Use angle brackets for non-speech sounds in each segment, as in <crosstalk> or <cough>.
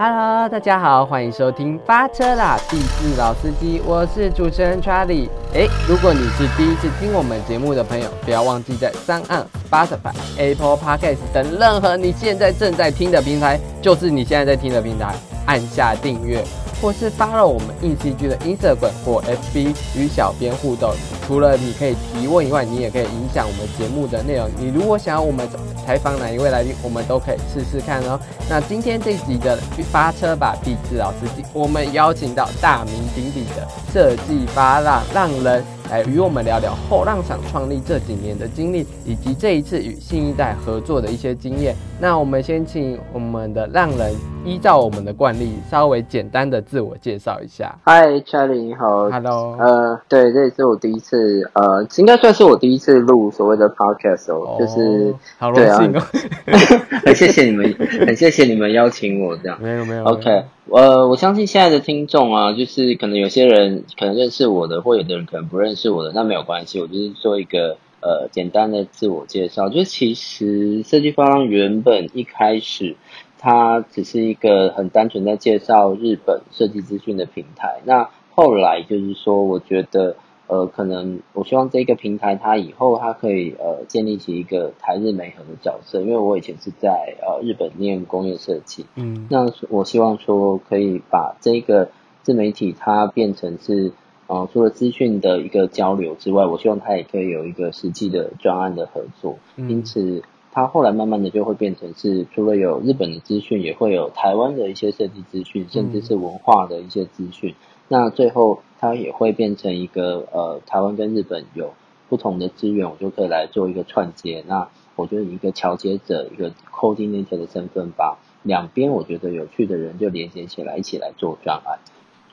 Hello，大家好，欢迎收听发车啦，地质老司机，我是主持人 Charlie。哎，如果你是第一次听我们节目的朋友，不要忘记在三岸、巴士版、Apple Podcast 等任何你现在正在听的平台，就是你现在在听的平台，按下订阅。或是发了我们硬戏剧的 Instagram 或 FB 与小编互动，除了你可以提问以外，你也可以影响我们节目的内容。你如果想要我们采访哪一位来宾，我们都可以试试看哦。那今天这集的发车吧，地质老司机，我们邀请到大名鼎鼎的设计发浪浪人。来与我们聊聊后浪厂创立这几年的经历，以及这一次与新一代合作的一些经验。那我们先请我们的浪人依照我们的惯例，稍微简单的自我介绍一下。Hi Charlie，你好。Hello。呃，对，这也是我第一次，呃，应该算是我第一次录所谓的 podcast 哦，就是好荣幸哦。<laughs> 很谢谢你们，很谢谢你们邀请我这样。没有没有。OK。呃，我相信现在的听众啊，就是可能有些人可能认识我的，或有的人可能不认识我的，那没有关系，我就是做一个呃简单的自我介绍。就其实设计方原本一开始，它只是一个很单纯在介绍日本设计资讯的平台。那后来就是说，我觉得。呃，可能我希望这个平台它以后它可以呃建立起一个台日美合的角色，因为我以前是在呃日本念工业设计，嗯，那我希望说可以把这个自媒体它变成是呃除了资讯的一个交流之外，我希望它也可以有一个实际的专案的合作，因此它后来慢慢的就会变成是除了有日本的资讯，也会有台湾的一些设计资讯，甚至是文化的一些资讯。那最后，它也会变成一个呃，台湾跟日本有不同的资源，我就可以来做一个串接。那我觉得一个桥接者，一个 coordinator 的身份，把两边我觉得有趣的人就连接起来，一起来做专案。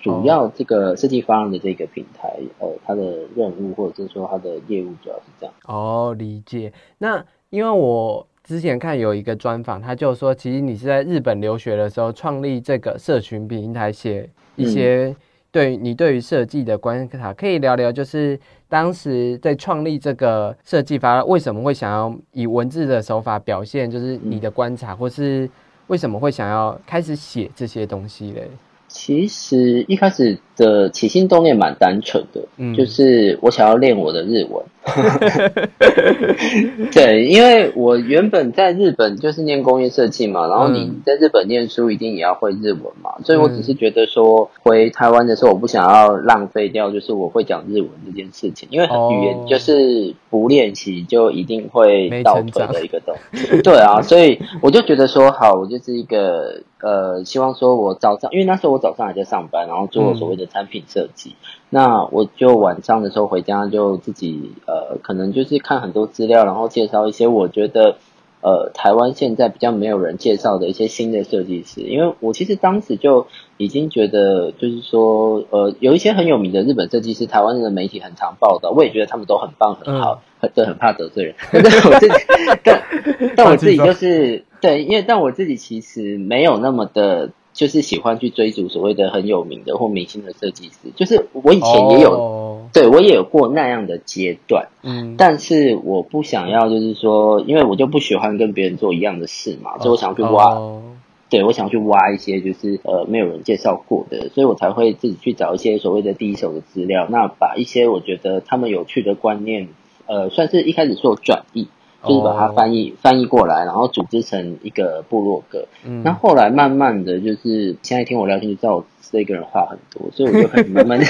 主要这个设计方案的这个平台，呃，它的任务或者是说它的业务主要是这样。哦，理解。那因为我之前看有一个专访，他就说，其实你是在日本留学的时候创立这个社群平台，写一些。对你对于设计的观察，可以聊聊，就是当时在创立这个设计法，为什么会想要以文字的手法表现，就是你的观察，或是为什么会想要开始写这些东西嘞？其实一开始的起心动念蛮单纯的，嗯就是我想要练我的日文。<laughs> 对，因为我原本在日本就是念工业设计嘛，然后你在日本念书一定也要会日文嘛，所以我只是觉得说回台湾的时候，我不想要浪费掉，就是我会讲日文这件事情，因为语言就是不练习就一定会倒退的一个东西。<laughs> 对啊，所以我就觉得说好，我就是一个呃，希望说我早上，因为那时候我早上还在上班，然后做所谓的产品设计。那我就晚上的时候回家就自己呃，可能就是看很多资料，然后介绍一些我觉得呃台湾现在比较没有人介绍的一些新的设计师，因为我其实当时就已经觉得就是说呃有一些很有名的日本设计师，台湾的媒体很常报道，我也觉得他们都很棒很好，很很怕得罪人，但是我自己 <laughs> 但但我自己就是对，因为但我自己其实没有那么的。就是喜欢去追逐所谓的很有名的或明星的设计师，就是我以前也有，对我也有过那样的阶段，嗯，但是我不想要，就是说，因为我就不喜欢跟别人做一样的事嘛，所以我想要去挖，对我想要去挖一些就是呃没有人介绍过的，所以我才会自己去找一些所谓的第一手的资料，那把一些我觉得他们有趣的观念，呃，算是一开始做转译。就是把它翻译翻译过来，然后组织成一个部落格。嗯，那后来慢慢的就是现在听我聊天就知道我这个人话很多，所以我就开始 <laughs> 慢慢的、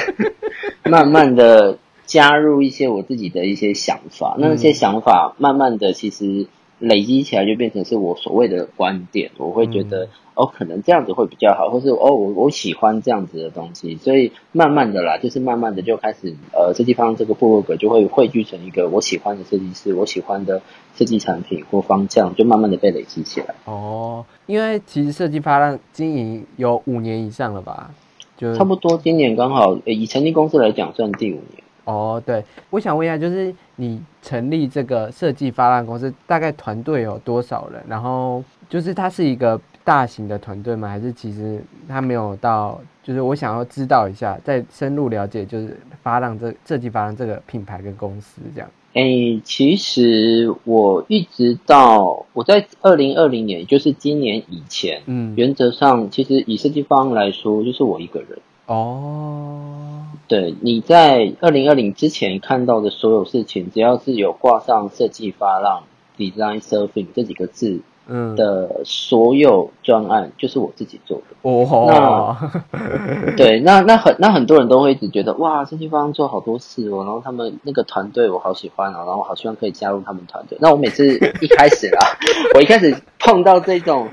<laughs> 慢慢的加入一些我自己的一些想法。那那些想法慢慢的其实。累积起来就变成是我所谓的观点，我会觉得哦，可能这样子会比较好，或是哦，我我喜欢这样子的东西，所以慢慢的啦，就是慢慢的就开始呃，这地方这个部落格就会汇聚成一个我喜欢的设计师，我喜欢的设计产品或方向，就慢慢的被累积起来。哦，因为其实设计发浪经营有五年以上了吧？就差不多，今年刚好以成立公司来讲，算第五年。哦，对，我想问一下，就是你成立这个设计发浪公司，大概团队有多少人？然后就是它是一个大型的团队吗？还是其实它没有到？就是我想要知道一下，再深入了解，就是发浪这设计发浪这个品牌跟公司这样。哎，其实我一直到我在二零二零年，就是今年以前，嗯，原则上其实以设计方来说，就是我一个人。哦，对，你在二零二零之前看到的所有事情，只要是有挂上设计发浪 （design surfing） 这几个字。嗯的所有专案就是我自己做的哦，那 <laughs> 对那那很那很多人都会一直觉得哇，设计方做好多事哦，然后他们那个团队我好喜欢哦，然后我好希望可以加入他们团队。那我每次一开始啦，<laughs> 我一开始碰到这种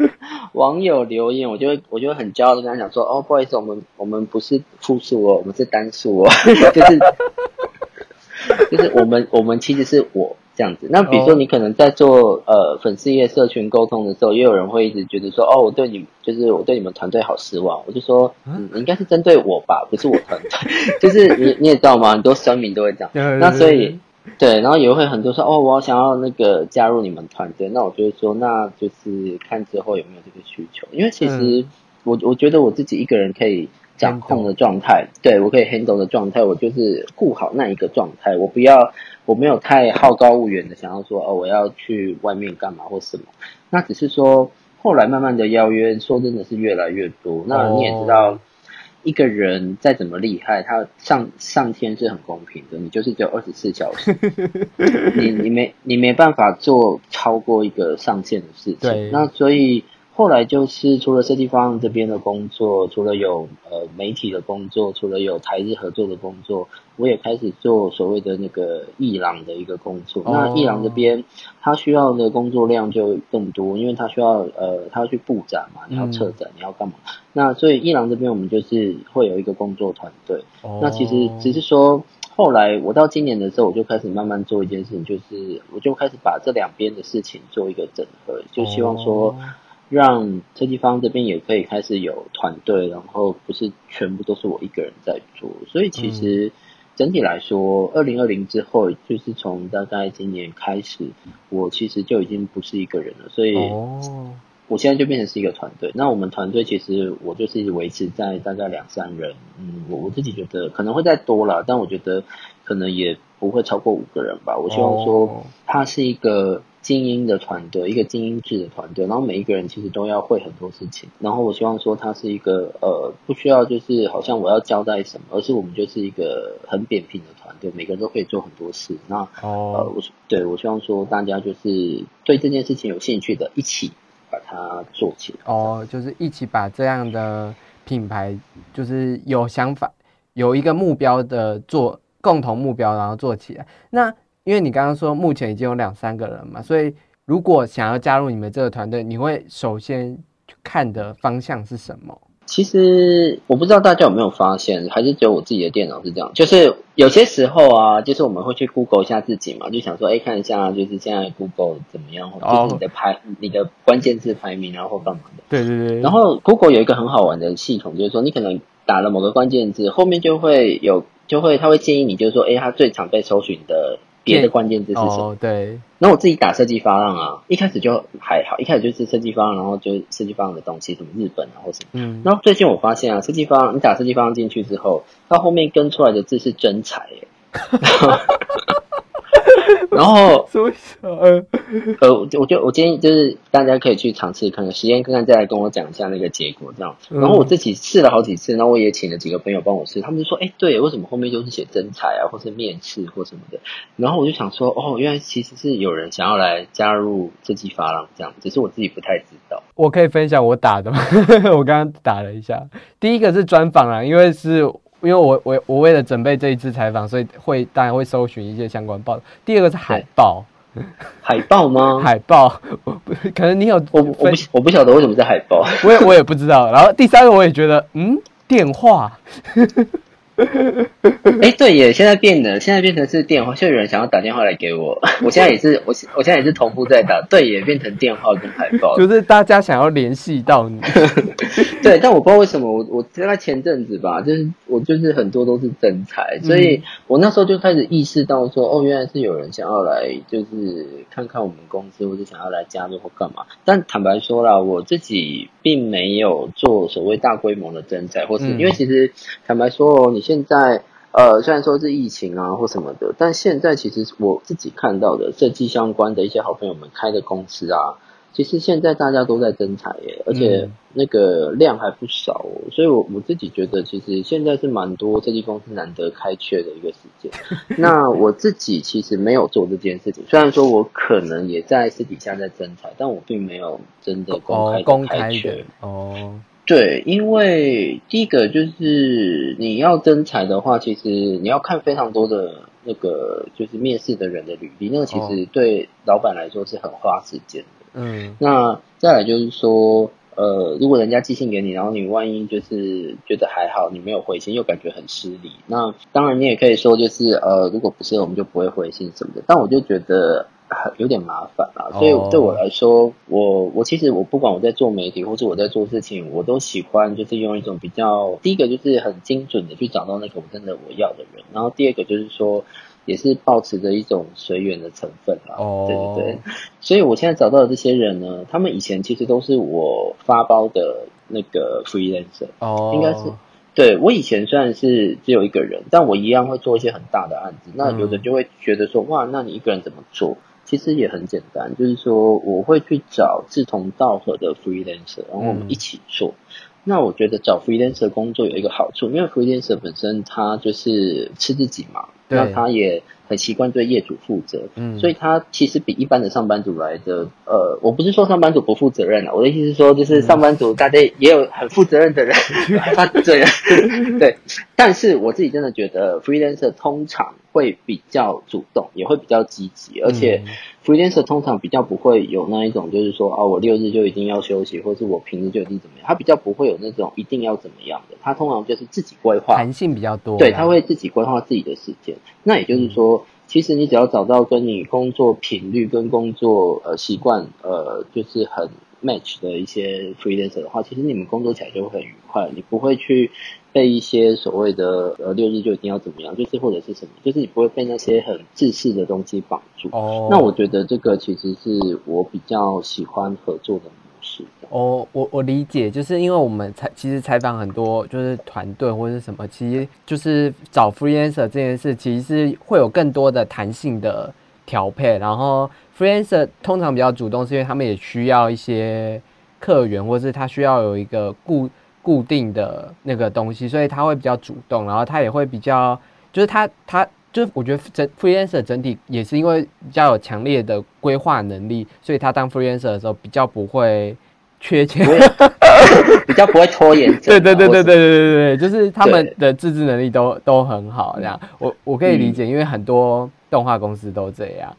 网友留言，我就会我就会很骄傲的跟他讲说哦，不好意思，我们我们不是复数哦，我们是单数哦，<laughs> 就是就是我们我们其实是我。这样子，那比如说你可能在做呃粉丝业社群沟通的时候，也有人会一直觉得说，哦，我对你就是我对你们团队好失望。我就说，嗯，应该是针对我吧，不是我团队。<laughs> 就是你你也知道吗？很多声明都会这样。那所以对，然后也会很多说，哦，我想要那个加入你们团队。那我就会说，那就是看之后有没有这个需求。因为其实我我觉得我自己一个人可以掌控的状态，对我可以 handle 的状态，我就是顾好那一个状态，我不要。我没有太好高骛远的想要说哦，我要去外面干嘛或什么，那只是说后来慢慢的邀约，说真的是越来越多。那你也知道，一个人再怎么厉害，他上上天是很公平的，你就是只有二十四小时，<laughs> 你你没你没办法做超过一个上限的事情。那所以。后来就是除了设计方这边的工作，除了有呃媒体的工作，除了有台日合作的工作，我也开始做所谓的那个艺廊的一个工作。那艺廊这边，他需要的工作量就更多，因为他需要呃他要去布展嘛，你要策展，你要干嘛？那所以艺廊这边我们就是会有一个工作团队。那其实只是说，后来我到今年的时候，我就开始慢慢做一件事情，就是我就开始把这两边的事情做一个整合，就希望说。让设计方这边也可以开始有团队，然后不是全部都是我一个人在做，所以其实整体来说，二零二零之后，就是从大概今年开始，我其实就已经不是一个人了，所以我现在就变成是一个团队。那我们团队其实我就是维持在大概两三人，嗯，我我自己觉得可能会再多了，但我觉得可能也不会超过五个人吧。我希望说它是一个。精英的团队，一个精英制的团队，然后每一个人其实都要会很多事情。然后我希望说，它是一个呃，不需要就是好像我要交代什么，而是我们就是一个很扁平的团队，每个人都可以做很多事。那呃，我对我希望说，大家就是对这件事情有兴趣的，一起把它做起来。哦，就是一起把这样的品牌，就是有想法、有一个目标的做共同目标，然后做起来。那因为你刚刚说目前已经有两三个人嘛，所以如果想要加入你们这个团队，你会首先看的方向是什么？其实我不知道大家有没有发现，还是只有我自己的电脑是这样。就是有些时候啊，就是我们会去 Google 一下自己嘛，就想说，哎，看一下就是现在 Google 怎么样，就是你的排、你的关键字排名，然后干嘛的？对对对。然后 Google 有一个很好玩的系统，就是说你可能打了某个关键字，后面就会有，就会他会建议你，就是说，哎，它最常被搜寻的。别的关键字是什么？对，那我自己打设计发浪啊，一开始就还好，一开始就是设计发浪，然后就设计发浪的东西，什么日本啊或什么。嗯。然后最近我发现啊，设计方案，你打设计方案进去之后，到后面跟出来的字是真彩耶。<laughs> <laughs> 然后，<laughs> 呃，呃，我就我建议就是大家可以去尝试看看，实验看看，再来跟我讲一下那个结果这样。然后我自己试了好几次，那我也请了几个朋友帮我试，他们就说，哎，对，为什么后面都是写真才啊，或是面试或什么的？然后我就想说，哦，原来其实是有人想要来加入设计发廊这样，只是我自己不太知道。我可以分享我打的吗？<laughs> 我刚刚打了一下，第一个是专访啊，因为是。因为我我我为了准备这一次采访，所以会当然会搜寻一些相关报道。第二个是海报，海报吗？<laughs> 海报，<laughs> 可能你有我我不我不晓得为什么是海报，我也我也不知道。然后第三个我也觉得，嗯，电话。<laughs> 哎，对耶，现在变了，现在变成是电话，就有人想要打电话来给我。我现在也是，我我现在也是同步在打，对，也变成电话跟海报，就是大家想要联系到你。<laughs> 对，但我不知道为什么，我我在前阵子吧，就是我就是很多都是真才，所以我那时候就开始意识到说，哦，原来是有人想要来，就是看看我们公司，或者想要来加入或干嘛。但坦白说啦，我自己并没有做所谓大规模的真才，或是因为其实坦白说，你。现在呃，虽然说是疫情啊或什么的，但现在其实我自己看到的设计相关的一些好朋友们开的公司啊。其实现在大家都在增产耶，而且那个量还不少哦，所以我我自己觉得，其实现在是蛮多设计公司难得开缺的一个时间。<laughs> 那我自己其实没有做这件事情，虽然说我可能也在私底下在增产，但我并没有真的公开公开缺哦。对，因为第一个就是你要增才的话，其实你要看非常多的那个就是面试的人的履历，那个其实对老板来说是很花时间的。嗯，那再来就是说，呃，如果人家寄信给你，然后你万一就是觉得还好，你没有回信，又感觉很失礼。那当然你也可以说，就是呃，如果不是我们就不会回信什么的。但我就觉得很有点麻烦啊，所以对我来说，我我其实我不管我在做媒体或者我在做事情，我都喜欢就是用一种比较，第一个就是很精准的去找到那个我真的我要的人，然后第二个就是说。也是保持着一种随缘的成分啦，对对对，所以我现在找到的这些人呢，他们以前其实都是我发包的那个 freelancer，哦，应该是，对我以前虽然是只有一个人，但我一样会做一些很大的案子。那有的就会觉得说，哇，那你一个人怎么做？其实也很简单，就是说我会去找志同道合的 freelancer，然后我们一起做。那我觉得找 freelancer 工作有一个好处，因为 freelancer 本身他就是吃自己嘛，那他也很习惯对业主负责，嗯，所以他其实比一般的上班族来的，呃，我不是说上班族不负责任啊，我的意思是说，就是上班族大家也有很负责任的人，<laughs> <laughs> 对，<laughs> 对，但是我自己真的觉得 freelancer 通常会比较主动，也会比较积极，而且。freelancer 通常比较不会有那一种，就是说啊，我六日就一定要休息，或是我平日就一定怎么样。他比较不会有那种一定要怎么样的，他通常就是自己规划，弹性比较多。对，他会自己规划自己的时间。那也就是说，其实你只要找到跟你工作频率跟工作呃习惯呃就是很 match 的一些 freelancer 的话，其实你们工作起来就会很愉快，你不会去。被一些所谓的呃六日就一定要怎么样，就是或者是什么，就是你不会被那些很自私的东西绑住。哦，那我觉得这个其实是我比较喜欢合作的模式。哦，我我理解，就是因为我们采其实采访很多就是团队或者是什么，其实就是找 freelancer 这件事，其实是会有更多的弹性的调配。然后 freelancer 通常比较主动，是因为他们也需要一些客源，或是他需要有一个固。固定的那个东西，所以他会比较主动，然后他也会比较，就是他他就是我觉得整 freelancer 整体也是因为比较有强烈的规划能力，所以他当 freelancer 的时候比较不会缺钱，<coughs> 比较不会拖延。对对对对对对对对，就是他们的自制能力都都很好，这样我我可以理解，因为很多动画公司都这样。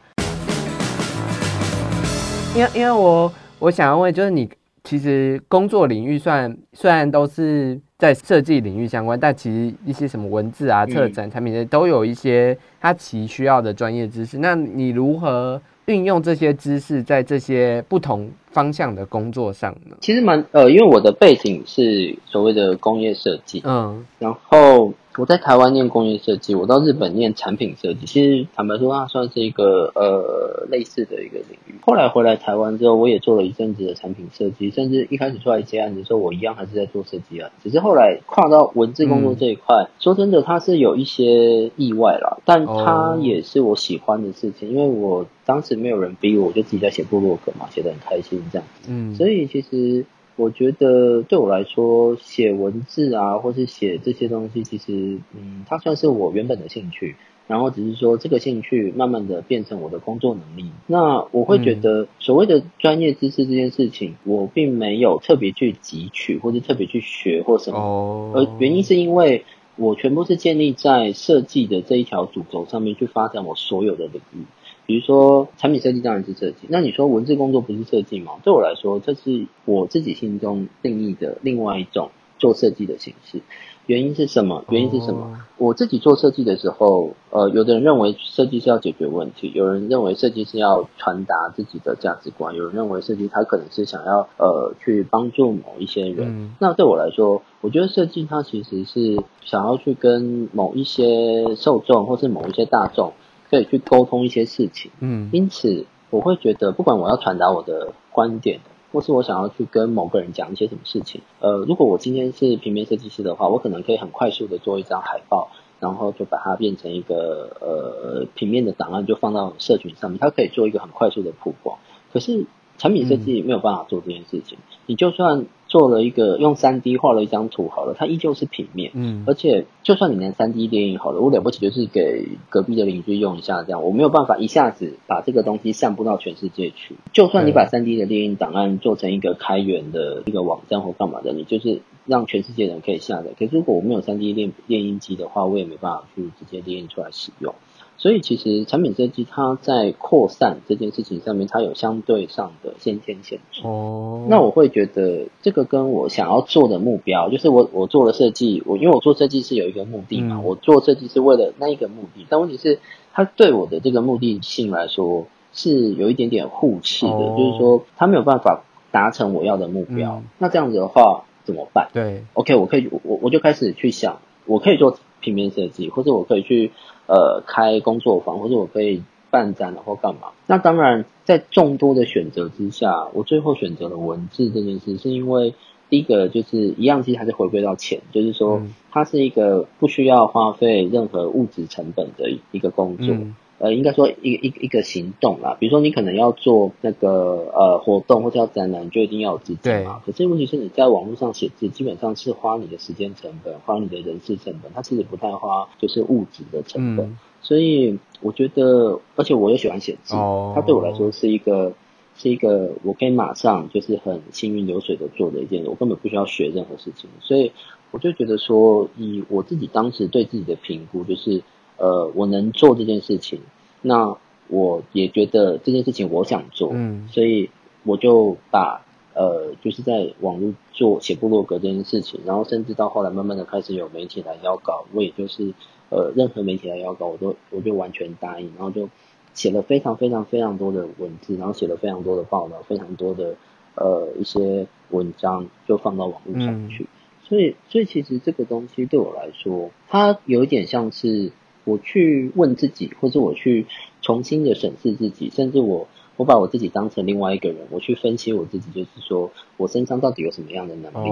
因为因为我我想要问就是你。其实工作领域算虽然都是在设计领域相关，但其实一些什么文字啊、策展、产品都有一些它其需要的专业知识。那你如何运用这些知识在这些不同方向的工作上呢？其实蛮呃，因为我的背景是所谓的工业设计，嗯，然后。我在台湾念工业设计，我到日本念产品设计。其实坦白说，它算是一个呃类似的一个领域。后来回来台湾之后，我也做了一阵子的产品设计，甚至一开始出来接案子的时候，我一样还是在做设计啊。只是后来跨到文字工作这一块，说真的，它是有一些意外啦，但它也是我喜欢的事情，因为我当时没有人逼我，我就自己在写部落格嘛，写的很开心这样子。嗯，所以其实。我觉得对我来说，写文字啊，或是写这些东西，其实，嗯，它算是我原本的兴趣。然后只是说，这个兴趣慢慢的变成我的工作能力。那我会觉得，所谓的专业知识这件事情，我并没有特别去汲取，或者特别去学或什么。哦。而原因是因为我全部是建立在设计的这一条主轴上面去发展我所有的领域。比如说，产品设计当然是设计。那你说文字工作不是设计吗？对我来说，这是我自己心中定义的另外一种做设计的形式。原因是什么？原因是什么？我自己做设计的时候，呃，有的人认为设计是要解决问题，有人认为设计是要传达自己的价值观，有人认为设计他可能是想要呃去帮助某一些人。那对我来说，我觉得设计它其实是想要去跟某一些受众，或是某一些大众。可以去沟通一些事情，嗯，因此我会觉得，不管我要传达我的观点，或是我想要去跟某个人讲一些什么事情，呃，如果我今天是平面设计师的话，我可能可以很快速的做一张海报，然后就把它变成一个呃平面的档案，就放到社群上面，它可以做一个很快速的曝光。可是产品设计没有办法做这件事情，你就算。做了一个用三 D 画了一张图好了，它依旧是平面，嗯，而且就算你连三 D 电影好了，我了不起就是给隔壁的邻居用一下这样，我没有办法一下子把这个东西散布到全世界去。就算你把三 D 的电影档案做成一个开源的一个网站或干嘛的，你就是让全世界人可以下载。可是如果我没有三 D 电电音机的话，我也没办法去直接电影出来使用。所以其实产品设计它在扩散这件事情上面，它有相对上的先天限制。哦，那我会觉得这个跟我想要做的目标，就是我我做了设计，我因为我做设计是有一个目的嘛，我做设计是为了那一个目的。但问题是，它对我的这个目的性来说是有一点点互斥的，就是说它没有办法达成我要的目标。那这样子的话怎么办？对，OK，我可以我我就开始去想，我可以做平面设计，或者我可以去。呃，开工作坊，或者我可以办展，然后干嘛？那当然，在众多的选择之下，我最后选择了文字这件事，是因为第一个就是一样，其实还是回归到钱，就是说它是一个不需要花费任何物质成本的一个工作。呃，应该说一一一个行动啦，比如说你可能要做那个呃活动或者要展览，就一定要有资金嘛。可是问题是你在网络上写字，基本上是花你的时间成本，花你的人事成本，它其实不太花就是物质的成本。所以我觉得，而且我也喜欢写字，它对我来说是一个是一个我可以马上就是很行云流水的做的一件，我根本不需要学任何事情。所以我就觉得说，以我自己当时对自己的评估就是。呃，我能做这件事情，那我也觉得这件事情我想做，嗯，所以我就把呃，就是在网络做写部落格这件事情，然后甚至到后来慢慢的开始有媒体来邀稿，我也就是呃，任何媒体来邀稿，我都我就完全答应，然后就写了非常非常非常多的文字，然后写了非常多的报道，非常多的呃一些文章，就放到网络上去。所以，所以其实这个东西对我来说，它有一点像是。我去问自己，或者我去重新的审视自己，甚至我我把我自己当成另外一个人，我去分析我自己，就是说我身上到底有什么样的能力，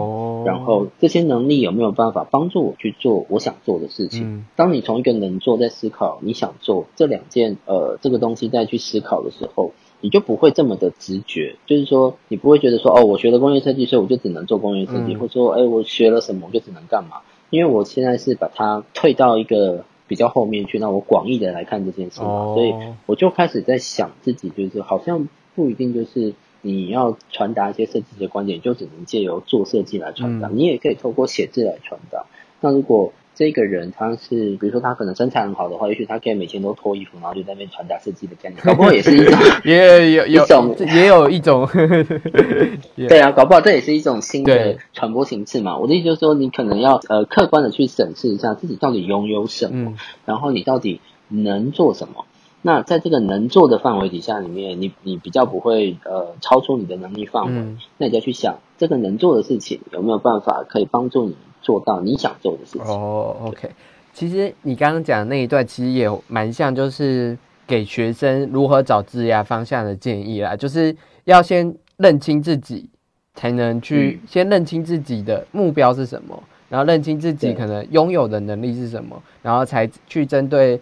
然后这些能力有没有办法帮助我去做我想做的事情？当你从一个能做在思考你想做这两件呃这个东西再去思考的时候，你就不会这么的直觉，就是说你不会觉得说哦，我学了工业设计，所以我就只能做工业设计，或者说哎，我学了什么我就只能干嘛？因为我现在是把它退到一个。比较后面去，那我广义的来看这件事嘛，所以我就开始在想自己，就是好像不一定就是你要传达一些设计的观点，就只能借由做设计来传达，你也可以透过写字来传达。那如果这个人他是，比如说他可能身材很好的话，也许他可以每天都脱衣服，然后就在那边传达自己的概念，<laughs> 搞不好也是一种，也有有一种，也有一种，<laughs> 对啊，搞不好这也是一种新的传播形式嘛。我的意思就是说，你可能要呃客观的去审视一下自己到底拥有什么，然后你到底能做什么。那在这个能做的范围底下里面，你你比较不会呃超出你的能力范围，那你就去想这个能做的事情有没有办法可以帮助你。做到你想做的事情哦。OK，其实你刚刚讲的那一段，其实也蛮像，就是给学生如何找职业方向的建议啦。就是要先认清自己，才能去先认清自己的目标是什么，然后认清自己可能拥有的能力是什么，然后才去针对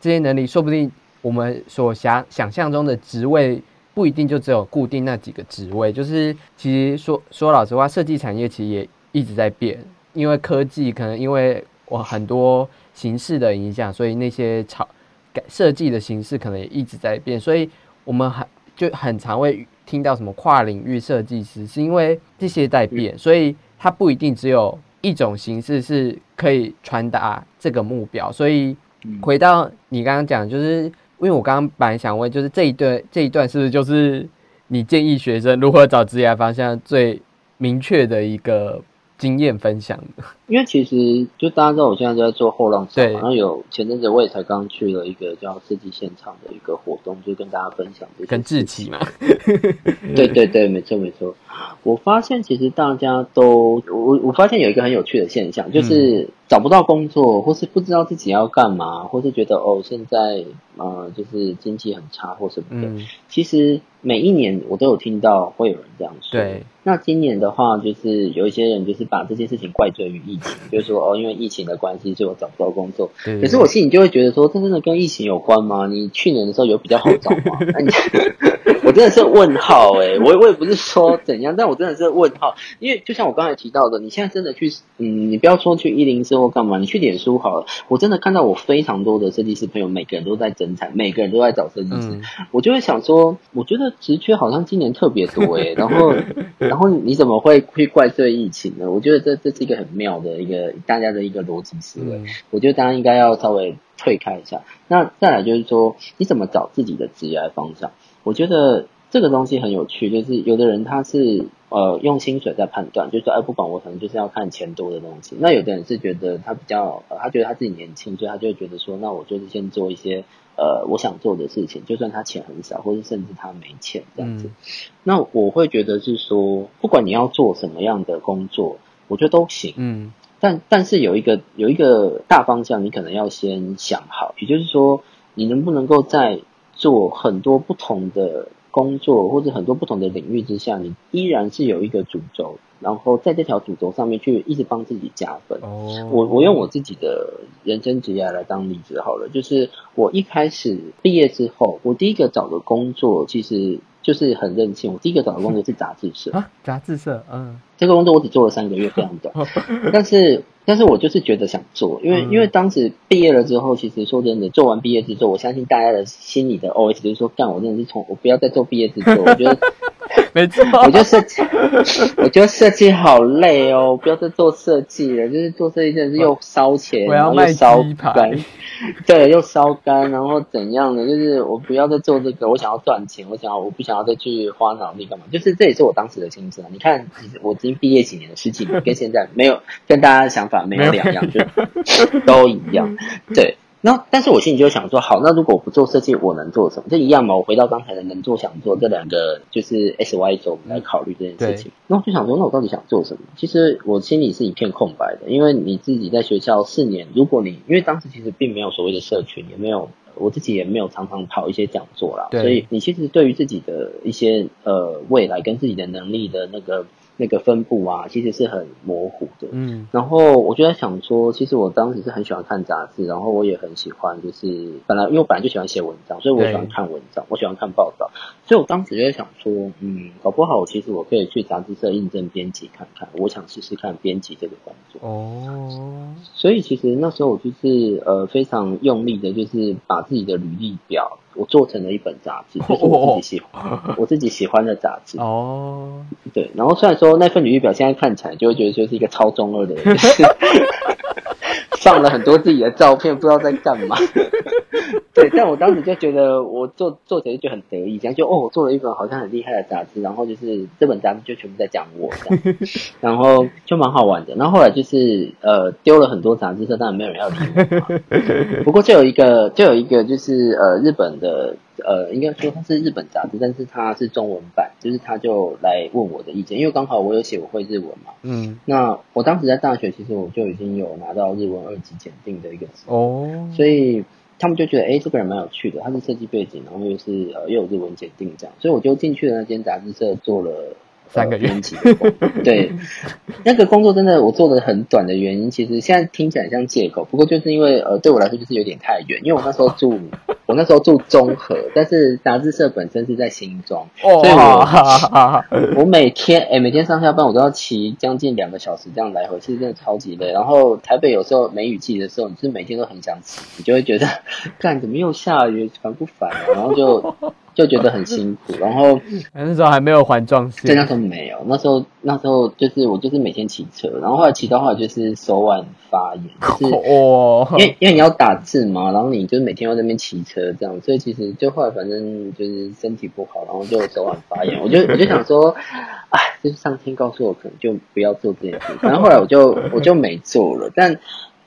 这些能力。说不定我们所想想象中的职位，不一定就只有固定那几个职位。就是其实说说老实话，设计产业其实也一直在变。因为科技可能因为我很多形式的影响，所以那些草改设计的形式可能也一直在变，所以我们很就很常会听到什么跨领域设计师，是因为这些在变，所以它不一定只有一种形式是可以传达这个目标。所以回到你刚刚讲，就是因为我刚刚本来想问，就是这一段这一段是不是就是你建议学生如何找职业方向最明确的一个？经验分享，因为其实就大家知道，我现在就在做后浪潮，然后有前阵子我也才刚去了一个叫设计现场的一个活动，就跟大家分享这跟自己嘛，<laughs> 对对对，没错没错。我发现其实大家都，我我发现有一个很有趣的现象，就是找不到工作，或是不知道自己要干嘛，或是觉得哦现在呃就是经济很差或什么的。其实每一年我都有听到会有人这样说。对。那今年的话，就是有一些人就是把这件事情怪罪于疫疫情，就是说哦，因为疫情的关系，所以我找不到工作。对可是我心里就会觉得说，这真的跟疫情有关吗？你去年的时候有比较好找吗？那你 <laughs> 我真的是问号哎、我我也不是说怎样，但我真的是问号，因为就像我刚才提到的，你现在真的去，嗯，你不要说去一零四或干嘛，你去脸书好了，我真的看到我非常多的设计师朋友，每个人都在征产，每个人都在找设计师，嗯，我就会想说，我觉得职缺好像今年特别多诶、然后，<laughs> 然后你怎么会去怪罪疫情呢？我觉得这这是一个很妙的一个大家的一个逻辑思维。嗯我觉得大家应该要稍微退开一下。那再来就是说，你怎么找自己的职业方向？我觉得这个东西很有趣，就是有的人他是呃用薪水在判断，就是说，哎，不管我可能就是要看钱多的东西。那有的人是觉得他比较，呃、他觉得他自己年轻，所以他就会觉得说，那我就是先做一些呃我想做的事情，就算他钱很少，或者甚至他没钱这样子。嗯那我会觉得是说，不管你要做什么样的工作，我觉得都行。嗯但但是有一个有一个大方向，你可能要先想好，也就是说，你能不能够在做很多不同的工作或者很多不同的领域之下，你依然是有一个主轴，然后在这条主轴上面去一直帮自己加分。哦，我我用我自己的人生职业来当例子好了，就是我一开始毕业之后，我第一个找的工作其实就是很任性，我第一个找的工作是杂志社。啊，杂志社，嗯这个工作我只做了三个月，非常短。<laughs> 但是，但是我就是觉得想做，因为、嗯因为当时毕业了之后，其实说真的，做完毕业制作，我相信大家的心里的 OS 就是说，干，我真的是从我不要再做毕业制作，我觉得 <laughs> 没错，我觉得设计，我觉得设计好累哦，不要再做设计了，就是做设计真的是又烧钱，然后我要烧干，对，又烧干，然后怎样的？就是我不要再做这个，我想要赚钱，我想要，我不想要再去花脑力干嘛？就是这也是我当时的心声啊。你看，其实我已经毕业几年了，十几年，跟现在没有跟大家想法没有两样，就都一样。对，那但是我心里就想说，好，那如果我不做设计，我能做什么？这一样嘛。我回到刚才的能做、想做这两个，就是 S Y 轴，我们来考虑这件事情。那我就想说，那我到底想做什么？其实我心里是一片空白的，因为你自己在学校四年，如果你因为当时其实并没有所谓的社群，也没有。我自己也没有常常跑一些讲座啦，所以你其实对于自己的一些呃未来跟自己的能力的那个那个分布啊，其实是很模糊的。嗯然后我就在想说，其实我当时是很喜欢看杂志，然后我也很喜欢，就是本来因为我本来就喜欢写文章，所以我喜欢看文章，我喜欢看报道，所以我当时就在想说，嗯，搞不好其实我可以去杂志社应征编辑看看，我想试试看编辑这个工作。哦，所以其实那时候我就是呃非常用力的，就是把自己的履历表我做成了一本杂志，就是我自己喜欢我自己喜欢的杂志。哦，对，然后虽然说那份履历表现在看起来就会觉得就是一个超中二的人，就 <laughs> 是放了很多自己的照片，不知道在干嘛。<laughs> 对，但我当时就觉得我做做起来就很得意，这样就哦，我做了一本好像很厉害的杂志，然后就是这本杂志就全部在讲我这样，<laughs> 然后就蛮好玩的。然后后来就是呃丢了很多杂志社，当然没有人要理我。<laughs> 不过就有一个就有一个就是呃日本的呃应该说它是日本杂志，但是它是中文版，就是他就来问我的意见，因为刚好我有写我会日文嘛。嗯，那我当时在大学，其实我就已经有拿到日文二级检定的一个哦，所以他们就觉得，哎，这个人蛮有趣的，他是设计背景，然后又是呃又有日文检定这样，所以我就进去了那间杂志社做了。三个月呃编辑的对，<laughs> 那个工作真的我做的很短的原因，其实现在听起来像借口，不过就是因为呃对我来说就是有点太远，因为我那时候住我那时候住中和，但是杂志社本身是在新庄，所以我哇，我每天哎、每天上下班我都要骑将近两个小时这样来回，其实真的超级累。然后台北有时候梅雨季的时候，你是每天都很想骑，你就会觉得，<laughs> 干怎么又下雨，烦不烦、啊？然后就就觉得很辛苦。然后那时候还没有环状对，那线，时候没有，那时候那时候就是我就是每天骑车，然后后来骑到后来就是手腕发炎，<laughs> 就是。哦，因为因为你要打字嘛，然后你就是每天要在那边骑车这样，所以其实就后来反正就是身体不好，然后就手腕发炎，我就我就想说，哎，就是上天告诉我可能就不要做这件事，然后后来我就我就没做了，但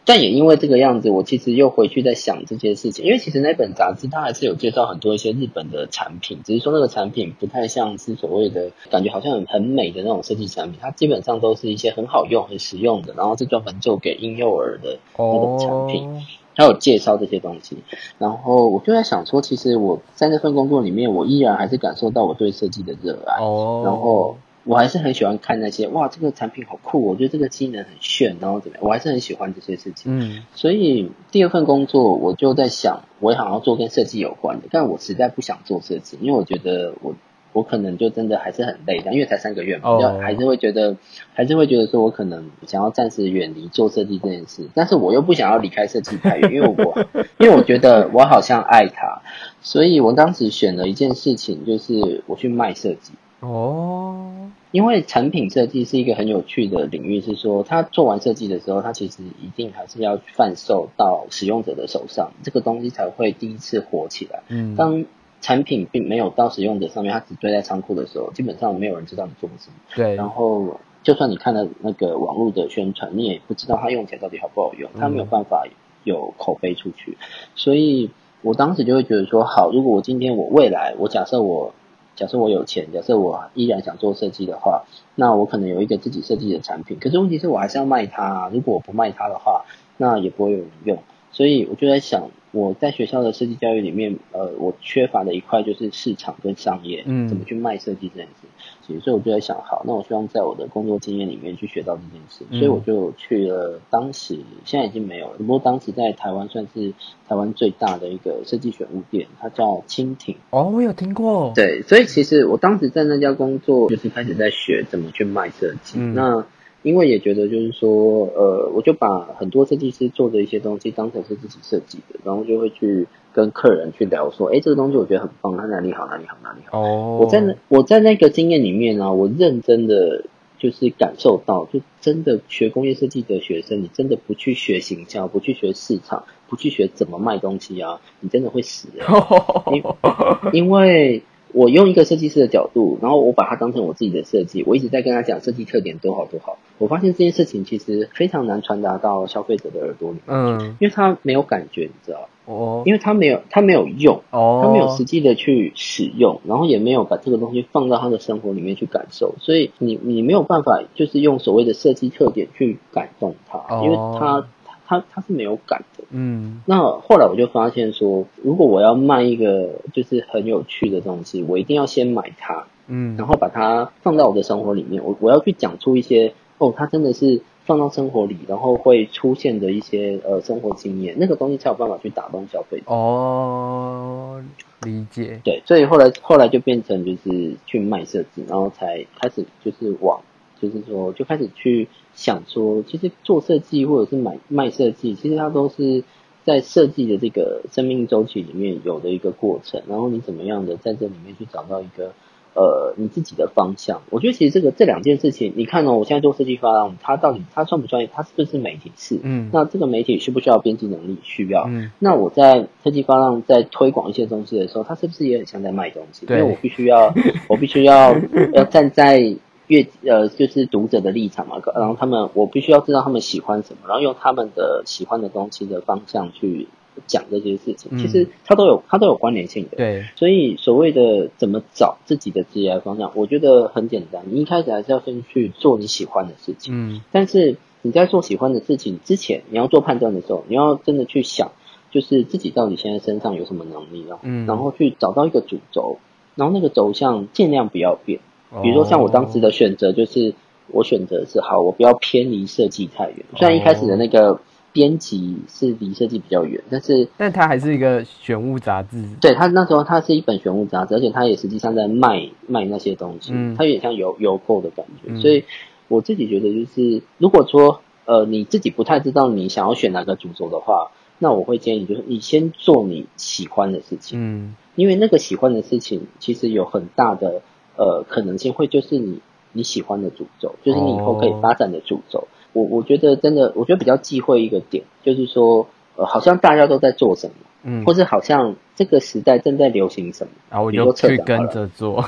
但也因为这个样子，我其实又回去在想这件事情，因为其实那本杂志它还是有介绍很多一些日本的产品，只是说那个产品不太像是所谓的感觉好像很很美的那种设计产品，它基本上都是一些很好用、很实用的，然后是专门做给婴幼儿的那种产品。哦，他有介绍这些东西，然后我就在想说，其实我在那份工作里面，我依然还是感受到我对设计的热爱。哦，然后我还是很喜欢看那些哇，这个产品好酷，我觉得这个机能很炫，然后怎么样，我还是很喜欢这些事情。嗯，所以第二份工作我就在想，我也想要做跟设计有关的，但我实在不想做设计，因为我觉得我我可能就真的还是很累的，因为才三个月嘛，哦就还是会觉得还是会觉得说我可能想要暂时远离做设计这件事，但是我又不想要离开设计太远，因为我 <laughs> 因为我觉得我好像爱它，所以我当时选了一件事情，就是我去卖设计。哦，因为产品设计是一个很有趣的领域，是说他做完设计的时候，他其实一定还是要贩售到使用者的手上，这个东西才会第一次火起来。嗯，当产品并没有到使用者上面，它只堆在仓库的时候，基本上没有人知道你做了什么。对，然后，就算你看了那个网络的宣传，你也不知道它用起来到底好不好用，它没有办法有口碑出去。所以我当时就会觉得说，好，如果我今天我未来，我假设我假设我有钱，假设我依然想做设计的话，那我可能有一个自己设计的产品。可是问题是我还是要卖它、如果我不卖它的话，那也不会有人用。所以我就在想，我在学校的设计教育里面，呃，我缺乏的一块就是市场跟商业，嗯怎么去卖设计这件事。其实所以我就在想，好，那我希望在我的工作经验里面去学到这件事，嗯所以我就去了。当时现在已经没有了，不过当时在台湾算是台湾最大的一个设计选物店，它叫蜻蜓。哦，我有听过，对，所以其实我当时在那家工作，就是开始在学怎么去卖设计。嗯那因为也觉得就是说，呃，我就把很多设计师做的一些东西当成是自己设计的，然后就会去跟客人去聊说，哎，这个东西我觉得很棒，它哪里好，哪里好，哪里好。哦，我在那我在那个经验里面呢、我认真的就是感受到，就真的学工业设计的学生，你真的不去学行销，不去学市场，不去学怎么卖东西啊，你真的会死、<laughs> 欸。因为我用一个设计师的角度，然后我把它当成我自己的设计，我一直在跟他讲设计特点多好多好。我发现这件事情其实非常难传达到消费者的耳朵里面，嗯，因为他没有感觉，你知道，哦，因为他没有他没有用，哦，他没有实际的去使用，然后也没有把这个东西放到他的生活里面去感受，所以你你没有办法就是用所谓的设计特点去感动他，哦。因为他他他是没有感的。嗯那后来我就发现说，如果我要卖一个就是很有趣的东西，我一定要先买它，嗯，然后把它放到我的生活里面。我我要去讲出一些哦，它真的是放到生活里，然后会出现的一些呃生活经验，那个东西才有办法去打动消费者。哦，理解，对，所以后来后来就变成就是去卖设置，然后才开始就是往，就是说就开始去想说，其实做设计或者是买卖设计，其实它都是在设计的这个生命周期里面有的一个过程，然后你怎么样的在这里面去找到一个呃你自己的方向。我觉得其实这个这两件事情，你看哦，我现在做设计发廊，它到底它算不算，它是不是媒体是？嗯那这个媒体需不需要编辑能力？需要。嗯那我在设计发浪在推广一些东西的时候，它是不是也很像在卖东西？因对为我必须要，我必须要要站在阅呃就是读者的立场嘛，然后他们我必须要知道他们喜欢什么，然后用他们的喜欢的东西的方向去讲这些事情。嗯其实它都有它都有关联性的。对，所以所谓的怎么找自己的职业方向，我觉得很简单。你一开始还是要先去做你喜欢的事情。嗯但是你在做喜欢的事情之前，你要做判断的时候，你要真的去想，就是自己到底现在身上有什么能力，啊、嗯然后去找到一个主轴，然后那个轴向尽量不要变。哦。比如说像我当时的选择，就是我选择是好，我不要偏离设计太远。虽然一开始的那个编辑是离设计比较远，但是但它还是一个选物杂志，对它那时候它是一本选物杂志，而且它也实际上在卖卖那些东西，嗯。它有点像邮邮购的感觉。嗯。所以我自己觉得就是，如果说呃你自己不太知道你想要选哪个主轴的话，那我会建议就是你先做你喜欢的事情，嗯。因为那个喜欢的事情其实有很大的呃可能性会就是你你喜欢的主轴，就是你以后可以哦发展的主轴。我我觉得真的，我觉得比较忌讳一个点，就是说呃好像大家都在做什么。嗯，或是好像这个时代正在流行什么？然后我就去跟着做，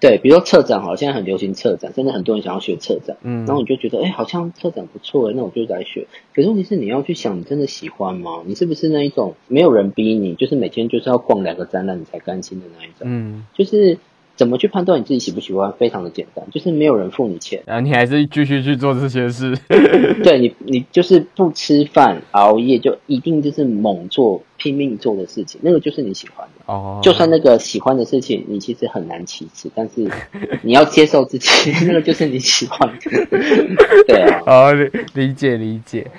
对，比如说策展好了，现在很流行策展，真的很多人想要学策展，嗯，然后你就觉得，哎，好像策展不错哎，那我就来学。可是问题是，你要去想，你真的喜欢吗？你是不是那一种没有人逼你，就是每天就是要逛两个展览你才甘心的那一种？嗯，就是怎么去判断你自己喜不喜欢？非常的简单，就是没有人付你钱，然后你还是继续去做这些事，对你，你就是不吃饭熬夜，就一定就是猛做、拼命做的事情，那个就是你喜欢的。哦，就算那个喜欢的事情，你其实很难启齿，但是你要接受自己，<laughs> 那个就是你喜欢的。对啊，哦，理理解理解。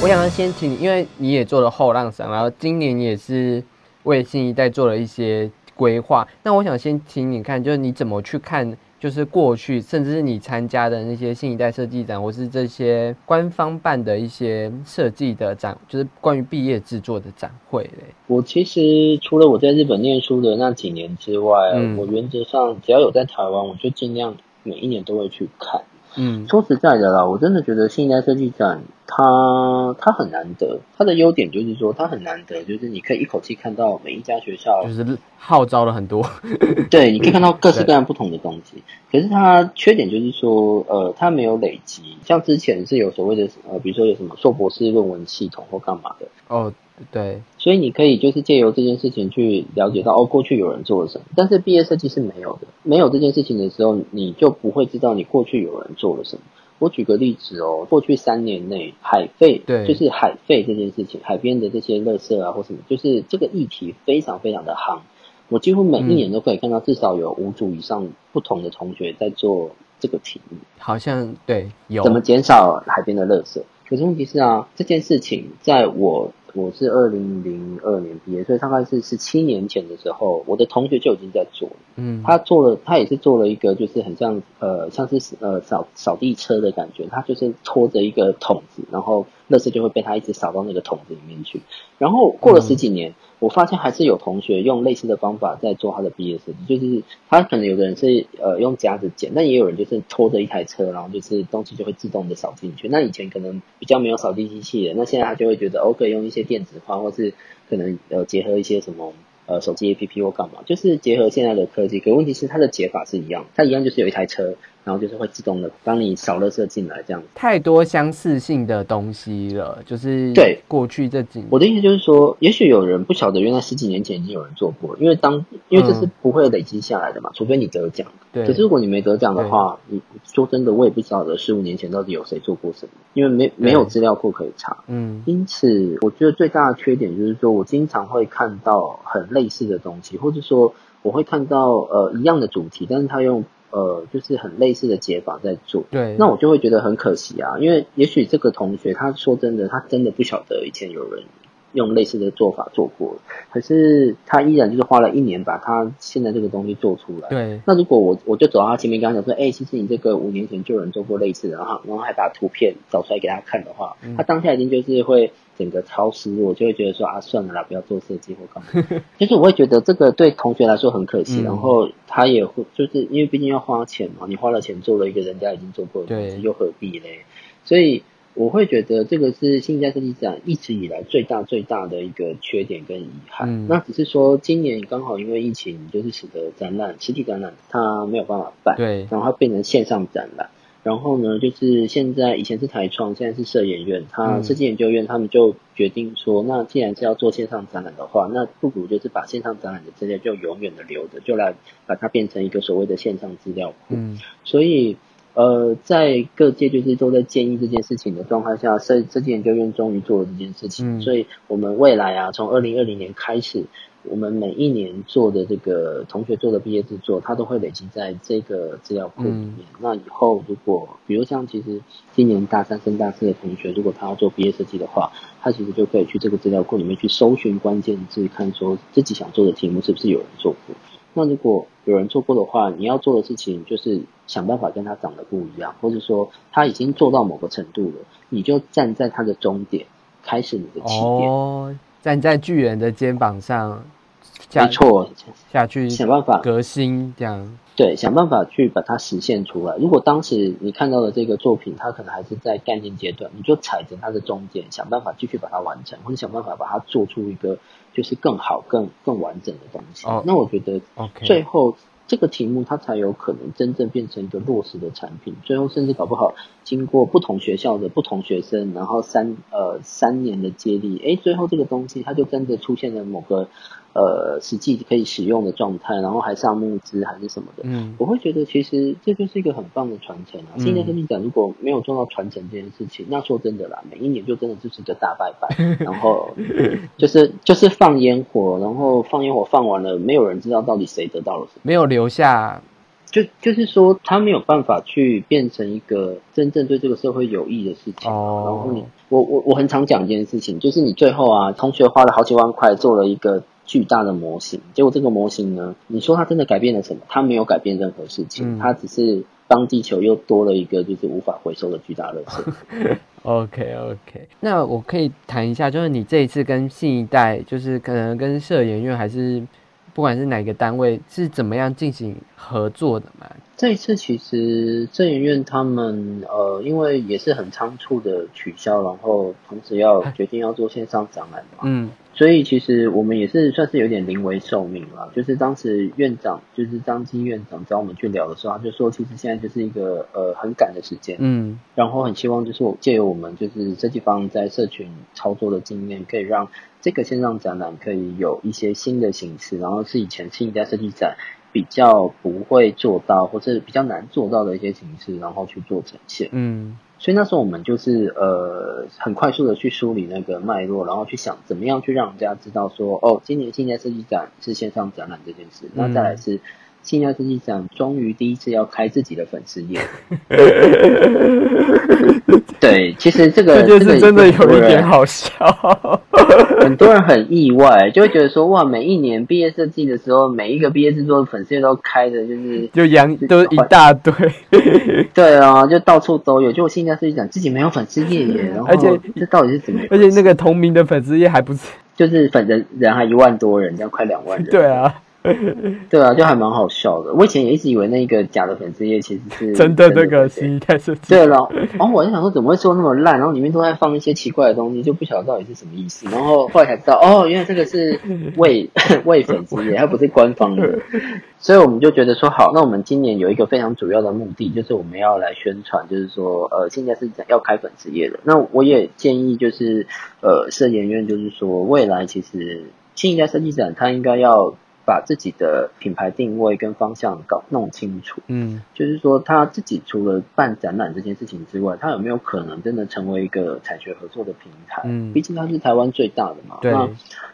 我想要先请你，因为你也做了后浪赏，然后今年也是为新一代做了一些规划。那我想先请你看，就是你怎么去看，就是过去甚至是你参加的那些新一代设计展，或是这些官方办的一些设计的展，就是关于毕业制作的展会嘞。我其实除了我在日本念书的那几年之外，我原则上只要有在台湾，我就尽量每一年都会去看。嗯，说实在的啦，我真的觉得新一代设计展，它它很难得。它的优点就是说，它很难得，就是你可以一口气看到每一家学校，就是号召了很多。<laughs> 对，你可以看到各式各样不同的东西。可是它缺点就是说，呃，它没有累积。像之前是有所谓的呃，比如说有什么硕博士论文系统或干嘛的。哦。对，所以你可以就是借由这件事情去了解到哦，过去有人做了什么。但是毕业设计是没有的，没有这件事情的时候，你就不会知道你过去有人做了什么。我举个例子哦，过去三年内海废，对，就是海废这件事情，海边的这些垃圾啊或什么，就是这个议题非常非常的夯。我几乎每一年都可以看到至少有五组以上不同的同学在做这个题目。好像对，有怎么减少海边的垃圾？可是问题是啊，这件事情在我。我是二零零二年毕业，所以大概是十七年前的时候，我的同学就已经在做了。嗯，他做了，他也是做了一个，就是很像呃，像是呃扫扫地车的感觉，他就是拖着一个桶子，然后垃圾就会被他一直扫到那个桶子里面去。然后过了十几年。我发现还是有同学用类似的方法在做他的毕业设计，就是他可能有的人是呃用夹子剪，但也有人就是拖着一台车，然后就是东西就会自动的扫进去。那以前可能比较没有扫地机器人，那现在他就会觉得哦，可以用一些电子化，或是可能呃结合一些什么呃手机 APP 或干嘛，就是结合现在的科技。可问题是它的解法是一样，它一样就是有一台车。然后就是会自动的帮你扫垃圾进来，这样子。太多相似性的东西了，就是对过去这几年。我的意思就是说，也许有人不晓得，原来十几年前已经有人做过，因为当因为这是不会累积下来的嘛，除非你得奖。对。可是如果你没得奖的话，你说真的，我也不晓得十五年前到底有谁做过什么，因为没没有资料库可以查。嗯。因此，我觉得最大的缺点就是说我经常会看到很类似的东西，或者说我会看到呃一样的主题，但是他用。呃，就是很类似的解法在做，对，那我就会觉得很可惜啊，因为也许这个同学他说真的，他真的不晓得以前有人用类似的做法做过，可是他依然就是花了一年把他现在这个东西做出来。对，那如果我我就走到他前面跟他讲说，哎，其实你这个五年前就有人做过类似的，然后然后还把图片找出来给他看的话，他当下一定就是会。整个超时，我就会觉得说啊，算了啦，不要做设计或干嘛。<laughs> 就是我会觉得这个对同学来说很可惜，然后他也会就是因为毕竟要花钱嘛，你花了钱做了一个人家已经做过的东西，又何必嘞？所以我会觉得这个是新一代设计展一直以来最大最大的一个缺点跟遗憾。那只是说今年刚好因为疫情，就是使得展览实体展览它没有办法办，对，然后它变成线上展览。然后呢，就是现在以前是台创，现在是设研院，它设计研究院他们就决定说，那既然是要做线上展览的话，那不如就是把线上展览的资料就永远的留着，就来把它变成一个所谓的线上资料库。嗯，所以呃，在各界就是都在建议这件事情的状态下，设设计研究院终于做了这件事情。所以我们未来啊，从二零二零年开始。我们每一年做的这个同学做的毕业制作，它都会累积在这个资料库里面。那以后如果，比如像其实今年大三升大四的同学，如果他要做毕业设计的话，他其实就可以去这个资料库里面去搜寻关键字，看说自己想做的题目是不是有人做过。那如果有人做过的话，你要做的事情就是想办法跟他长得不一样，或者说他已经做到某个程度了，你就站在他的终点，开始你的起点。站在巨人的肩膀上，没错，下去想办法革新，这样对，想办法去把它实现出来。如果当时你看到的这个作品，它可能还是在概念阶段，你就踩着它的中间，想办法继续把它完成，或者想办法把它做出一个就是更好、更更完整的东西。那我觉得最后。这个题目它才有可能真正变成一个落实的产品，最后甚至搞不好经过不同学校的不同学生，然后三呃三年的接力，哎，最后这个东西它就真的出现了某个呃实际可以使用的状态，然后还上募资还是什么的，嗯，我会觉得其实这就是一个很棒的传承啊。嗯新的设计展如果没有做到传承这件事情，那说真的啦，每一年就真的就是个大拜拜，<laughs> 然后就是就是放烟火，然后放烟火放完了，没有人知道到底谁得到了什么。没有留下，就就是说，他没有办法去变成一个真正对这个社会有益的事情。哦然后你，我我我很常讲一件事情，就是你最后啊，同学花了好几万块做了一个巨大的模型，结果这个模型呢，你说它真的改变了什么？它没有改变任何事情，嗯它只是帮地球又多了一个就是无法回收的巨大垃圾。<laughs> OK OK，那我可以谈一下，就是你这一次跟新一代，就是可能跟社研院还是不管是哪个单位，是怎么样进行合作的嘛？这一次其实政研院他们呃，因为也是很仓促的取消，然后同时要决定要做线上展览嘛，嗯所以其实我们也是算是有点临危受命了。就是当时院长，就是张基院长找我们去聊的时候，他就说，其实现在就是一个呃很赶的时间，嗯然后很希望就是我借由我们就是设计方在社群操作的经验，可以让这个线上展览可以有一些新的形式，然后是以前新一代设计展比较不会做到，或是比较难做到的一些形式，然后去做呈现。嗯所以那时候我们就是呃很快速的去梳理那个脉络，然后去想怎么样去让人家知道说，哦，今年新年设计展是线上展览这件事，那再来是新一代设计展终于第一次要开自己的粉丝页。<laughs> 对，其实这个这件事真的有一点好。笑。<laughs> 很多人很意外，就会觉得说哇，每一年毕业设计的时候，每一个毕业制作的粉丝页都开的，就是 <laughs> 就羊都一大堆，对啊，就到处都有。就我现在是讲自己没有粉丝页耶，然后而且这到底是怎么？而且那个同名的粉丝页还不是？就是粉人人还一万多人，这样快两万人。对啊，<laughs> 对啊，就还蛮好笑的。我以前也一直以为那个假的粉丝页其实是 <laughs> 真的那个对新一代设计。对了，然后我就想说怎么会做那么烂，然后里面都在放一些奇怪的东西，就不晓得到底是什么意思。然后后来才知道，哦，原来这个是为为 <laughs> 粉丝页，它不是官方的。所以我们就觉得说，好，那我们今年有一个非常主要的目的，就是我们要来宣传，就是说，呃，现在是要开粉丝页的。那我也建议，就是呃，设研院就是说，未来其实新一代设计展，它应该要把自己的品牌定位跟方向搞弄清楚。嗯就是说，他自己除了办展览这件事情之外，他有没有可能真的成为一个产学合作的平台？嗯毕竟他是台湾最大的嘛。对那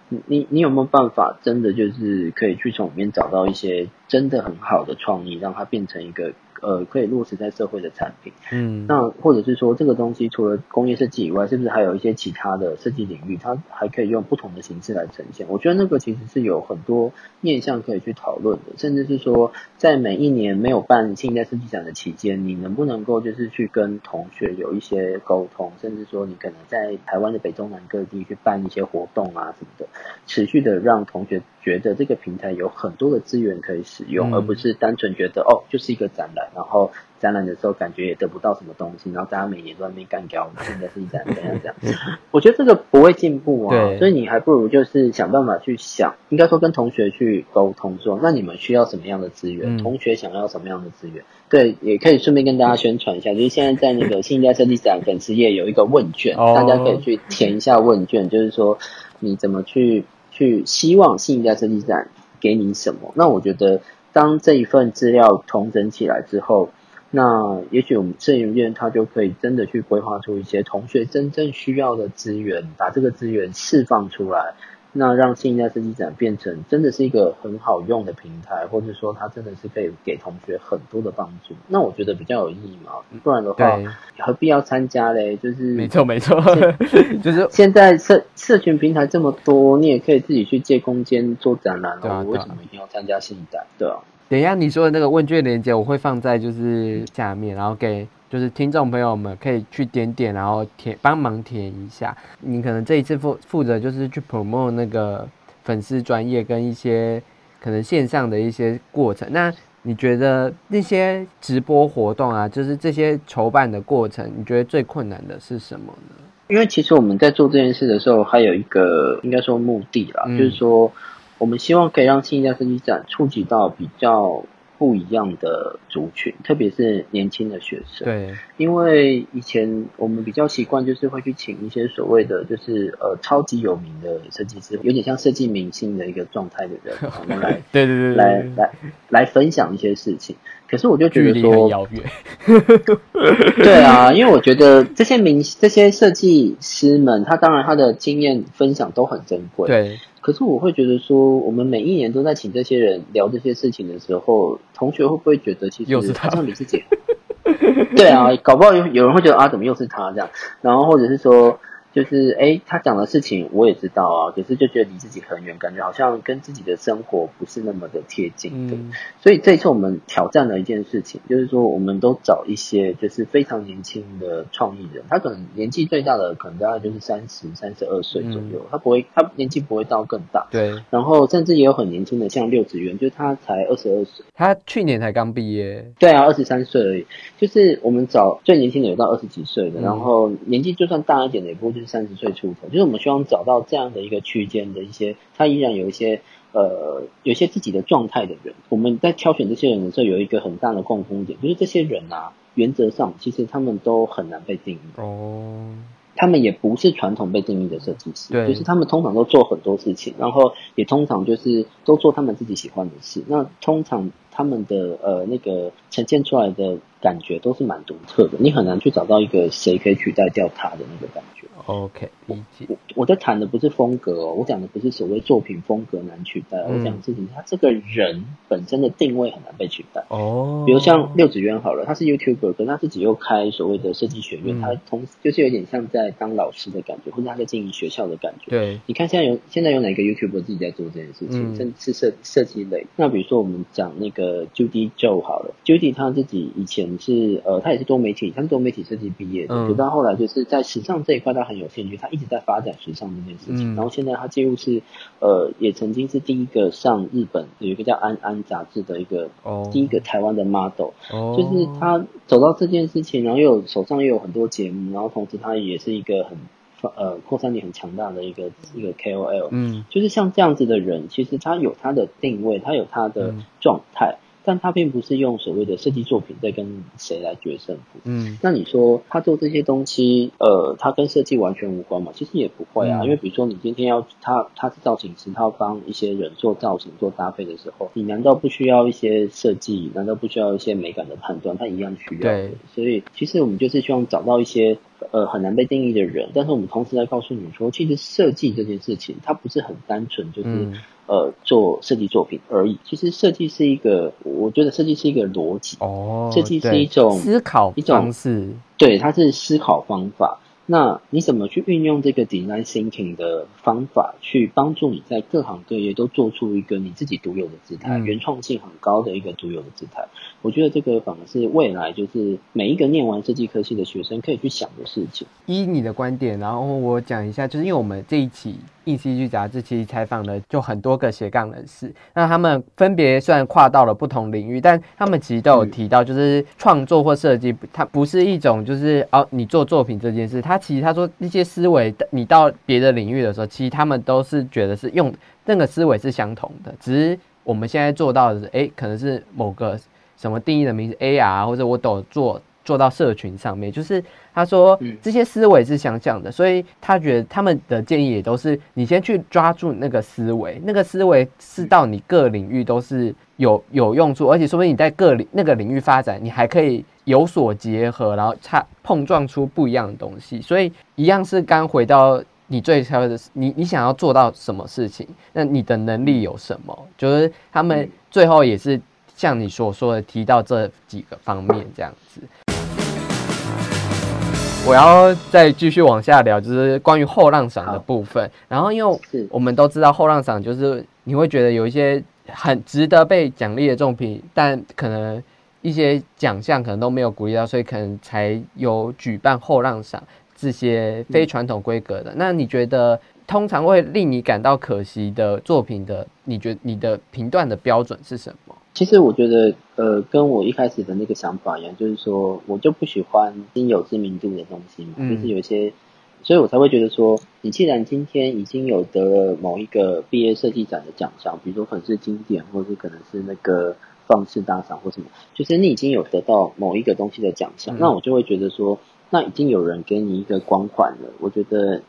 你你你有没有办法真的就是可以去从里面找到一些真的很好的创意，让它变成一个呃可以落实在社会的产品？嗯那或者是说，这个东西除了工业设计以外，是不是还有一些其他的设计领域，它还可以用不同的形式来呈现？我觉得那个其实是有很多面向可以去讨论的，甚至是说，在每一年没有办新一代设计展的期间，你能不能够就是去跟同学有一些沟通，甚至说你可能在台湾的北中南各地去办一些活动啊什么的，持续的让同学觉得这个平台有很多的资源可以使用，嗯。而不是单纯觉得哦就是一个展览，然后展览的时候感觉也得不到什么东西，然后大家每年都在那边干掉，我们现在是一展怎样怎样，<laughs> 我觉得这个不会进步啊，所以你还不如就是想办法去想，应该说跟同学去沟通说，那你们需要什么样的资源，嗯。同学想要什么样的资源，对，也可以顺便跟大家宣传一下，<laughs> 就是现在在那个新一代设计展粉丝页有一个问卷，哦。大家可以去填一下问卷，就是说你怎么去去希望新一代设计展给你什么？那我觉得当这一份资料重整起来之后，那也许我们摄影院它就可以真的去规划出一些同学真正需要的资源，把这个资源释放出来。那让新一代设计展变成真的是一个很好用的平台，或者说它真的是可以给同学很多的帮助，那我觉得比较有意义嘛。不然的话，何必要参加嘞？就是没错没错，<laughs> 就是现在社社群平台这么多，你也可以自己去借空间做展览对啊为什么一定要参加新一代？对啊，等一下你说的那个问卷链接，我会放在就是下面，然后给就是听众朋友们可以去点点，然后填帮忙填一下。你可能这一次负负责就是去 promote 那个粉丝专业跟一些可能线上的一些过程。那你觉得那些直播活动啊，就是这些筹办的过程，你觉得最困难的是什么呢？因为其实我们在做这件事的时候，还有一个应该说目的啦，嗯就是说我们希望可以让新一代设计展触及到比较不一样的族群，特别是年轻的学生。对，因为以前我们比较习惯就是会去请一些所谓的就是呃超级有名的设计师，有点像设计明星的一个状态的人，<laughs> 我们来对对对来来来分享一些事情。可是我就觉得说，遥远。对啊，因为我觉得这些明这些设计师们，他当然他的经验分享都很珍贵。对。可是我会觉得说，我们每一年都在请这些人聊这些事情的时候，同学会不会觉得其实好像你自己？对啊，搞不好有有人会觉得啊，怎么又是他这样？然后或者是说。就是哎，他讲的事情我也知道啊，可是就觉得离自己很远，感觉好像跟自己的生活不是那么的贴近的。所以这一次我们挑战了一件事情，就是说我们都找一些就是非常年轻的创意人，他可能年纪最大的可能大概就是三十三十二岁左右，他不会他年纪不会到更大。对。然后甚至也有很年轻的，像六子元，就是他才二十二岁，他去年才刚毕业。对啊，二十三岁而已。就是我们找最年轻的有到二十几岁的，然后年纪就算大一点的，也不会。三十岁出头，就是我们希望找到这样的一个区间的一些，他依然有一些呃，有一些自己的状态的人。我们在挑选这些人的时候，有一个很大的共通点，就是这些人啊，原则上其实他们都很难被定义哦。他们也不是传统被定义的设计师，对，就是他们通常都做很多事情，然后也通常就是都做他们自己喜欢的事。那通常他们的呃那个呈现出来的感觉都是蛮独特的，你很难去找到一个谁可以取代掉他的那个感觉。OK，理解。我我在谈的不是风格哦，我讲的不是所谓作品风格难取代，我讲的是他这个人本身的定位很难被取代。哦，比如像六子渊好了，他是 YouTuber，可是他自己又开所谓的设计学院，他同就是有点像在当老师的感觉，或者他在经营学校的感觉。对，你看现在有现在有哪个 YouTuber 自己在做这件事情，甚至是设设计类。那比如说我们讲那个 Judy Joe 好了，Judy 他自己以前是呃，他也是多媒体，他是多媒体设计毕业的，直到后来就是在时尚这一块他很。有兴趣，他一直在发展时尚这件事情。然后现在他几乎是，呃，也曾经是第一个上日本有一个叫《安安》杂志的一个第一个台湾的 model。哦，就是他走到这件事情，然后又有手上又有很多节目，然后同时他也是一个很呃扩散力很强大的一个一个 KOL。嗯，就是像这样子的人，其实他有他的定位，他有他的状态。但他并不是用所谓的设计作品在跟谁来决胜负。嗯，那你说他做这些东西，呃，他跟设计完全无关嘛？其实也不会啊，因为比如说你今天要他他是造型师，他要帮一些人做造型、做搭配的时候，你难道不需要一些设计？难道不需要一些美感的判断？他一样需要。对，所以其实我们就是希望找到一些呃很难被定义的人，但是我们同时在告诉你说，其实设计这件事情，它不是很单纯，就是。呃，做设计作品而已。其实设计是一个，我觉得设计是一个逻辑哦，设计是一种思考一种方式，对，它是思考方法。那你怎么去运用这个 design thinking 的方法，去帮助你在各行各业都做出一个你自己独有的姿态，原创性很高的一个独有的姿态？我觉得这个反而是未来就是每一个念完设计科系的学生可以去想的事情。依你的观点，然后我讲一下，就是因为我们这一期。硬戏剧杂志其实采访了就很多个斜杠人士，那他们分别虽然跨到了不同领域，但他们其实都有提到，就是创作或设计，它不是一种就是哦，你做作品这件事，他其实他说一些思维，你到别的领域的时候，其实他们都是觉得是用那个思维是相同的，只是我们现在做到的是，哎，可能是某个什么定义的名字 AR，或者我都做。做到社群上面，就是他说这些思维是相像的，所以他觉得他们的建议也都是你先去抓住那个思维，那个思维是到你各领域都是有有用处，而且说不定你在各领那个领域发展，你还可以有所结合，然后差碰撞出不一样的东西。所以一样是刚回到你最初的，你你想要做到什么事情，那你的能力有什么？就是他们最后也是像你所说的提到这几个方面这样子。我要再继续往下聊，就是关于后浪赏的部分。然后，因为我们都知道后浪赏就是你会觉得有一些很值得被奖励的作品，但可能一些奖项可能都没有鼓励到，所以可能才有举办后浪赏这些非传统规格的。那你觉得通常会令你感到可惜的作品的，你觉你的评断的标准是什么？其实我觉得，呃，跟我一开始的那个想法一样，就是说我就不喜欢已经有知名度的东西嘛，就是有一些，所以我才会觉得说，你既然今天已经有得了某一个毕业设计展的奖项，比如说可能是经典，或者是可能是那个放式大赏或什么，就是你已经有得到某一个东西的奖项，那我就会觉得说，那已经有人给你一个光环了，我觉得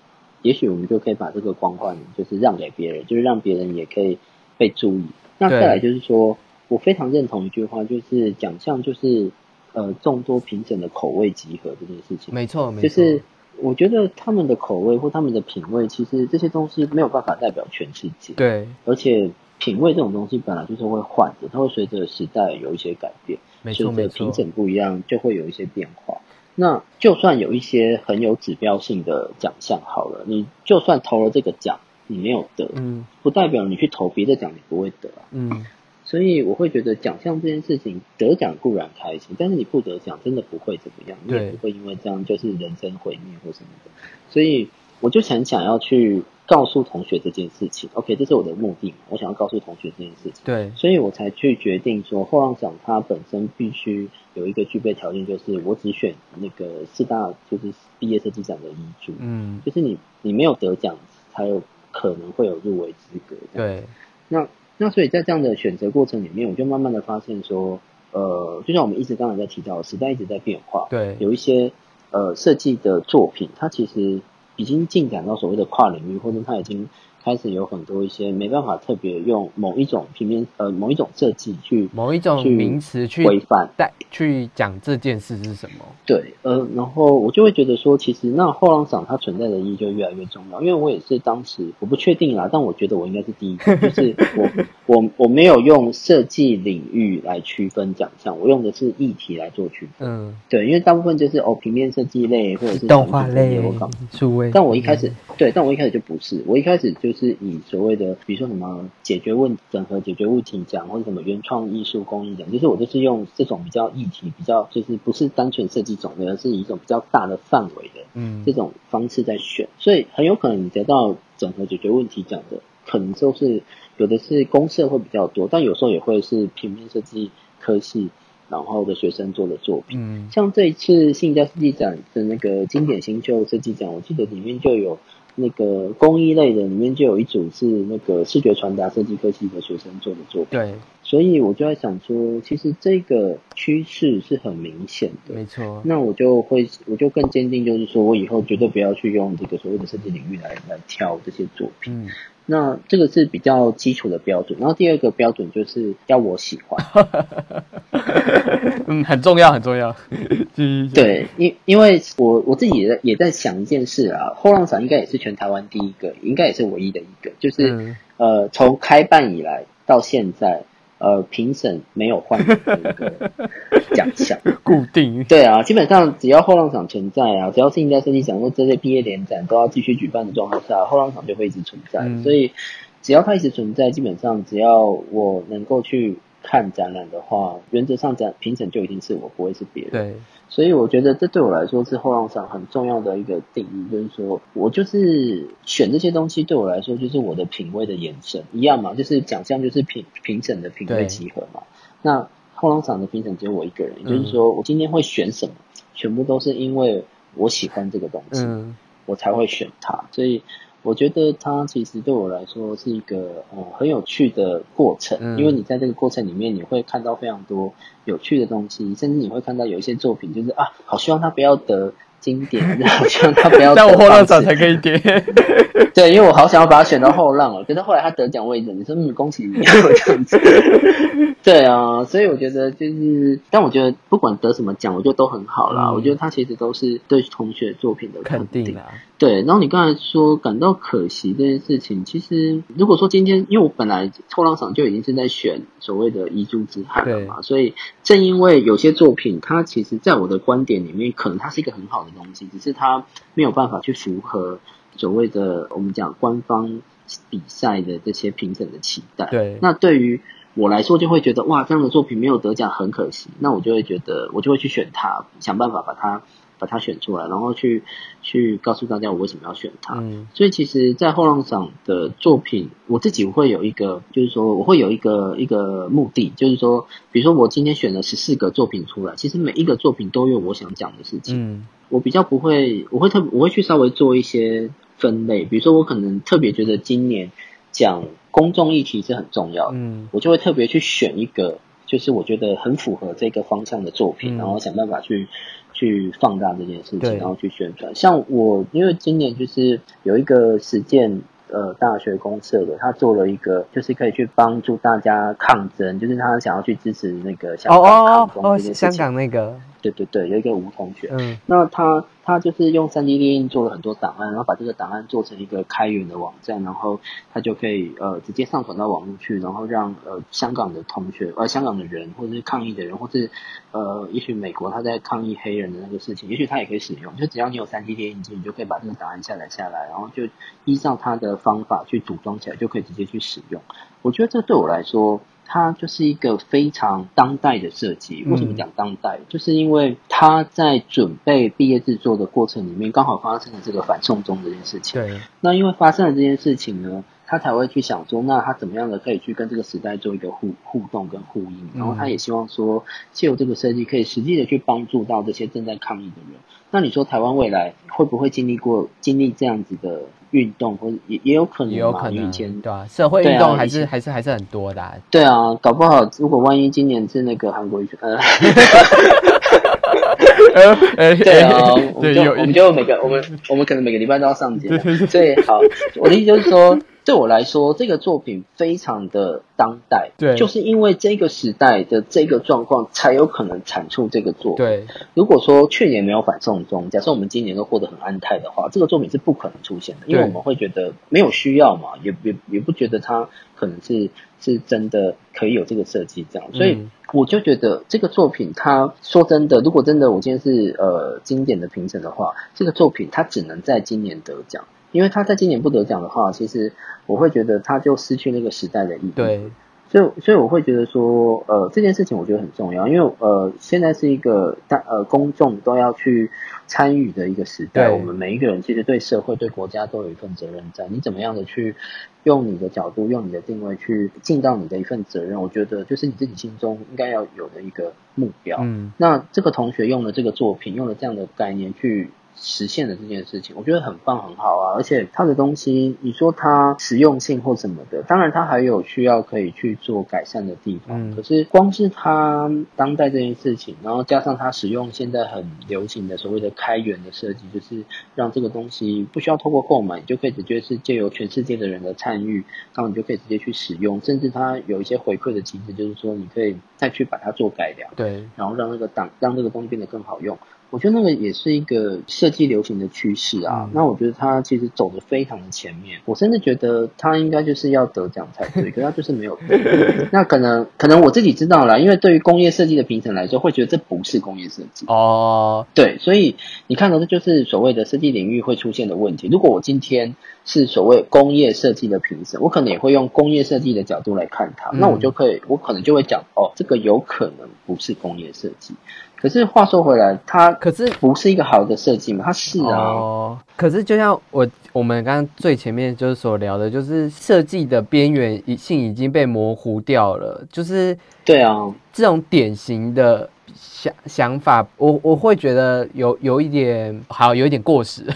也许我们就可以把这个光环就是让给别人，就是让别人也可以被注意。那再来就是说，我非常认同一句话，就是奖项就是呃众多评审的口味集合这件事情。没错，没错。就是我觉得他们的口味或他们的品味，其实这些东西没有办法代表全世界。对，而且品味这种东西本来就是会换的，它会随着时代有一些改变。没错，随着评审不一样，就会有一些变化。那就算有一些很有指标性的奖项，好了，你就算投了这个奖。你没有得，嗯，不代表你去投别的奖你不会得啊，嗯，所以我会觉得奖项这件事情得奖固然开心，但是你不得奖真的不会怎么样，你也不会因为这样就是人生毁灭或什么的，所以我就很想要去告诉同学这件事情，OK，这是我的目的，我想要告诉同学这件事情，对，所以我才去决定说后浪奖它本身必须有一个具备条件，就是我只选那个四大就是毕业设计奖的遗嘱，嗯，就是你你没有得奖才有。可能会有入围资格。对，那那所以在这样的选择过程里面，我就慢慢的发现说，呃，就像我们一直刚才在提到，时代一直在变化。对，有一些呃设计的作品，它其实已经进展到所谓的跨领域，或者它已经。开始有很多一些没办法特别用某一种平面呃某一种设计去某一种名词去规范带去讲这件事是什么？对，呃，然后我就会觉得说，其实那后浪赏它存在的意义就越来越重要，因为我也是当时我不确定啦，但我觉得我应该是第一个，<laughs> 就是我我我没有用设计领域来区分奖项，我用的是议题来做区分。嗯，对，因为大部分就是哦平面设计类或者是动画类我搞，数位。但我一开始对，但我一开始就不是，我一开始就。是以所谓的，比如说什么解决问整合解决问题奖，或者什么原创艺术公益奖，就是我就是用这种比较议题，比较就是不是单纯设计种类，而是以一种比较大的范围的，嗯，这种方式在选，所以很有可能你得到整合解决问题奖的，可能就是有的是公社会比较多，但有时候也会是平面设计科系然后的学生做的作品，嗯，像这一次新加设计展的那个经典新秀设计展，我记得里面就有。那个工艺类的里面就有一组是那个视觉传达设计科系的学生做的作品，对，所以我就在想说，其实这个趋势是很明显的，没错。那我就会，我就更坚定，就是说我以后绝对不要去用这个所谓的设计领域来来挑这些作品。那这个是比较基础的标准，然后第二个标准就是要我喜欢，<laughs> 嗯，很重要，很重要。对，因因为我我自己也在也在想一件事啊，后浪厂应该也是全台湾第一个，应该也是唯一的一个，就是呃，从开办以来到现在。呃，评审没有换的一个奖项，<laughs> 固定。对啊，基本上只要后浪场存在啊，只要是应该设计奖或这些毕业联展都要继续举办的状况下，后浪场就会一直存在。所以只要它一直存在，基本上只要我能够去。看展览的话，原则上展评审就一定是我，不会是别人。对，所以我觉得这对我来说是后浪上很重要的一个定义，就是说我就是选这些东西，对我来说就是我的品味的延伸，一样嘛，就是奖项就是评评审的品味集合嘛。那后浪场的评审只有我一个人，也就是说我今天会选什么，全部都是因为我喜欢这个东西，我才会选它，所以。我觉得它其实对我来说是一个呃很有趣的过程，因为你在这个过程里面，你会看到非常多有趣的东西，甚至你会看到有一些作品，就是啊，好希望他不要得经典，<laughs> 好希望他不要。<laughs> 但我后浪奖才可以点。<laughs> 对，因为我好想要把他选到后浪哦，可是后来他得奖位置，你说嗯，恭喜你这样子。对啊，所以我觉得就是，但我觉得不管得什么奖，我觉得都很好啦。我觉得他其实都是对同学作品的肯定啊。对，然后你刚才说感到可惜这件事情，其实如果说今天，因为我本来后浪场就已经是在选所谓的遗珠之憾了嘛，所以正因为有些作品，它其实在我的观点里面，可能它是一个很好的东西，只是它没有办法去符合所谓的我们讲官方比赛的这些评审的期待。对，那对于我来说就会觉得哇，这样的作品没有得奖很可惜。那我就会觉得，我就会去选它，想办法把它把它选出来，然后去去告诉大家我为什么要选它。嗯，所以其实，在后浪上的作品，我自己会有一个，就是说我会有一个一个目的，就是说，比如说我今天选了十四个作品出来，其实每一个作品都有我想讲的事情。嗯，我比较不会，我会特我会去稍微做一些分类，比如说我可能特别觉得今年讲。公众议题是很重要的，嗯，我就会特别去选一个就是我觉得很符合这个方向的作品，然后想办法去去放大这件事情，然后去宣传。像我，因为今年就是有一个实践。呃，大学公社的，他做了一个，就是可以去帮助大家抗争，就是他想要去支持那个香港抗争这件事情。香港那个。对对对，有一个吴同学，嗯，那他他就是用三 D 列印做了很多档案，然后把这个档案做成一个开源的网站，然后他就可以呃直接上传到网络去，然后让呃香港的同学，呃香港的人或者是抗议的人，或是呃也许美国他在抗议黑人的那个事情，也许他也可以使用，就只要你有三 D 列印机，你就可以把这个档案下载下来，然后就依照他的方法去组装起来，就可以直接去使用。我觉得这对我来说。它就是一个非常当代的设计。为什么讲当代？就是因为他在准备毕业制作的过程里面，刚好发生了这个反送中这件事情。对。那因为发生了这件事情呢，他才会去想说，那他怎么样的可以去跟这个时代做一个互互动跟呼应。然后他也希望说，借由这个设计，可以实际的去帮助到这些正在抗议的人。那你说台湾未来会不会经历过经历这样子的？运动或者也也有可能，也有可能以前对啊？社会运动还是还是还是很多的。对啊，搞不好如果万一今年是那个韩国，<laughs> <laughs> 呃，对啊，我们就我们就每个我们我们可能每个礼拜都要上节，所以好，我的意思就是说。对我来说，这个作品非常的当代，对，就是因为这个时代的这个状况，才有可能产出这个作品。对，如果说去年没有反送中，假设我们今年都过得很安泰的话，这个作品是不可能出现的，因为我们会觉得没有需要嘛，也也也不觉得它可能是是真的可以有这个设计这样，所以我就觉得这个作品，它说真的，如果真的我今天是呃经典的评审的话，这个作品它只能在今年得奖。因为他在今年不得奖的话，其实我会觉得他就失去那个时代的意义。对，所以所以我会觉得说，呃，这件事情我觉得很重要，因为呃，现在是一个大呃公众都要去参与的一个时代，我们每一个人其实对社会对国家都有一份责任在。你怎么样的去用你的角度，用你的定位去尽到你的一份责任？我觉得就是你自己心中应该要有的一个目标。嗯，那这个同学用了这个作品，用了这样的概念去。实现了这件事情，我觉得很棒很好啊！而且它的东西，你说它实用性或什么的，当然它还有需要可以去做改善的地方。嗯，可是光是它当代这件事情，然后加上它使用现在很流行的所谓的开源的设计，就是让这个东西不需要透过购买，你就可以直接是借由全世界的人的参与，然后你就可以直接去使用，甚至它有一些回馈的机制，就是说你可以再去把它做改良，对，然后让那个档让这个东西变得更好用。我觉得那个也是一个设计流行的趋势啊。那我觉得他其实走的非常的前面，我甚至觉得他应该就是要得奖才对，<laughs> 可他就是没有。那可能可能我自己知道了，因为对于工业设计的评审来说，会觉得这不是工业设计哦。对，所以你看到这就是所谓的设计领域会出现的问题。如果我今天是所谓工业设计的评审，我可能也会用工业设计的角度来看它，那我就可以，我可能就会讲哦，这个有可能不是工业设计。可是话说回来，它可是不是一个好的设计嘛？它是啊。哦。可是就像我我们刚刚最前面就是所聊的，就是设计的边缘性已经被模糊掉了。就是对啊，这种典型的。想想法，我我会觉得有有一点好，有一点过时。<laughs>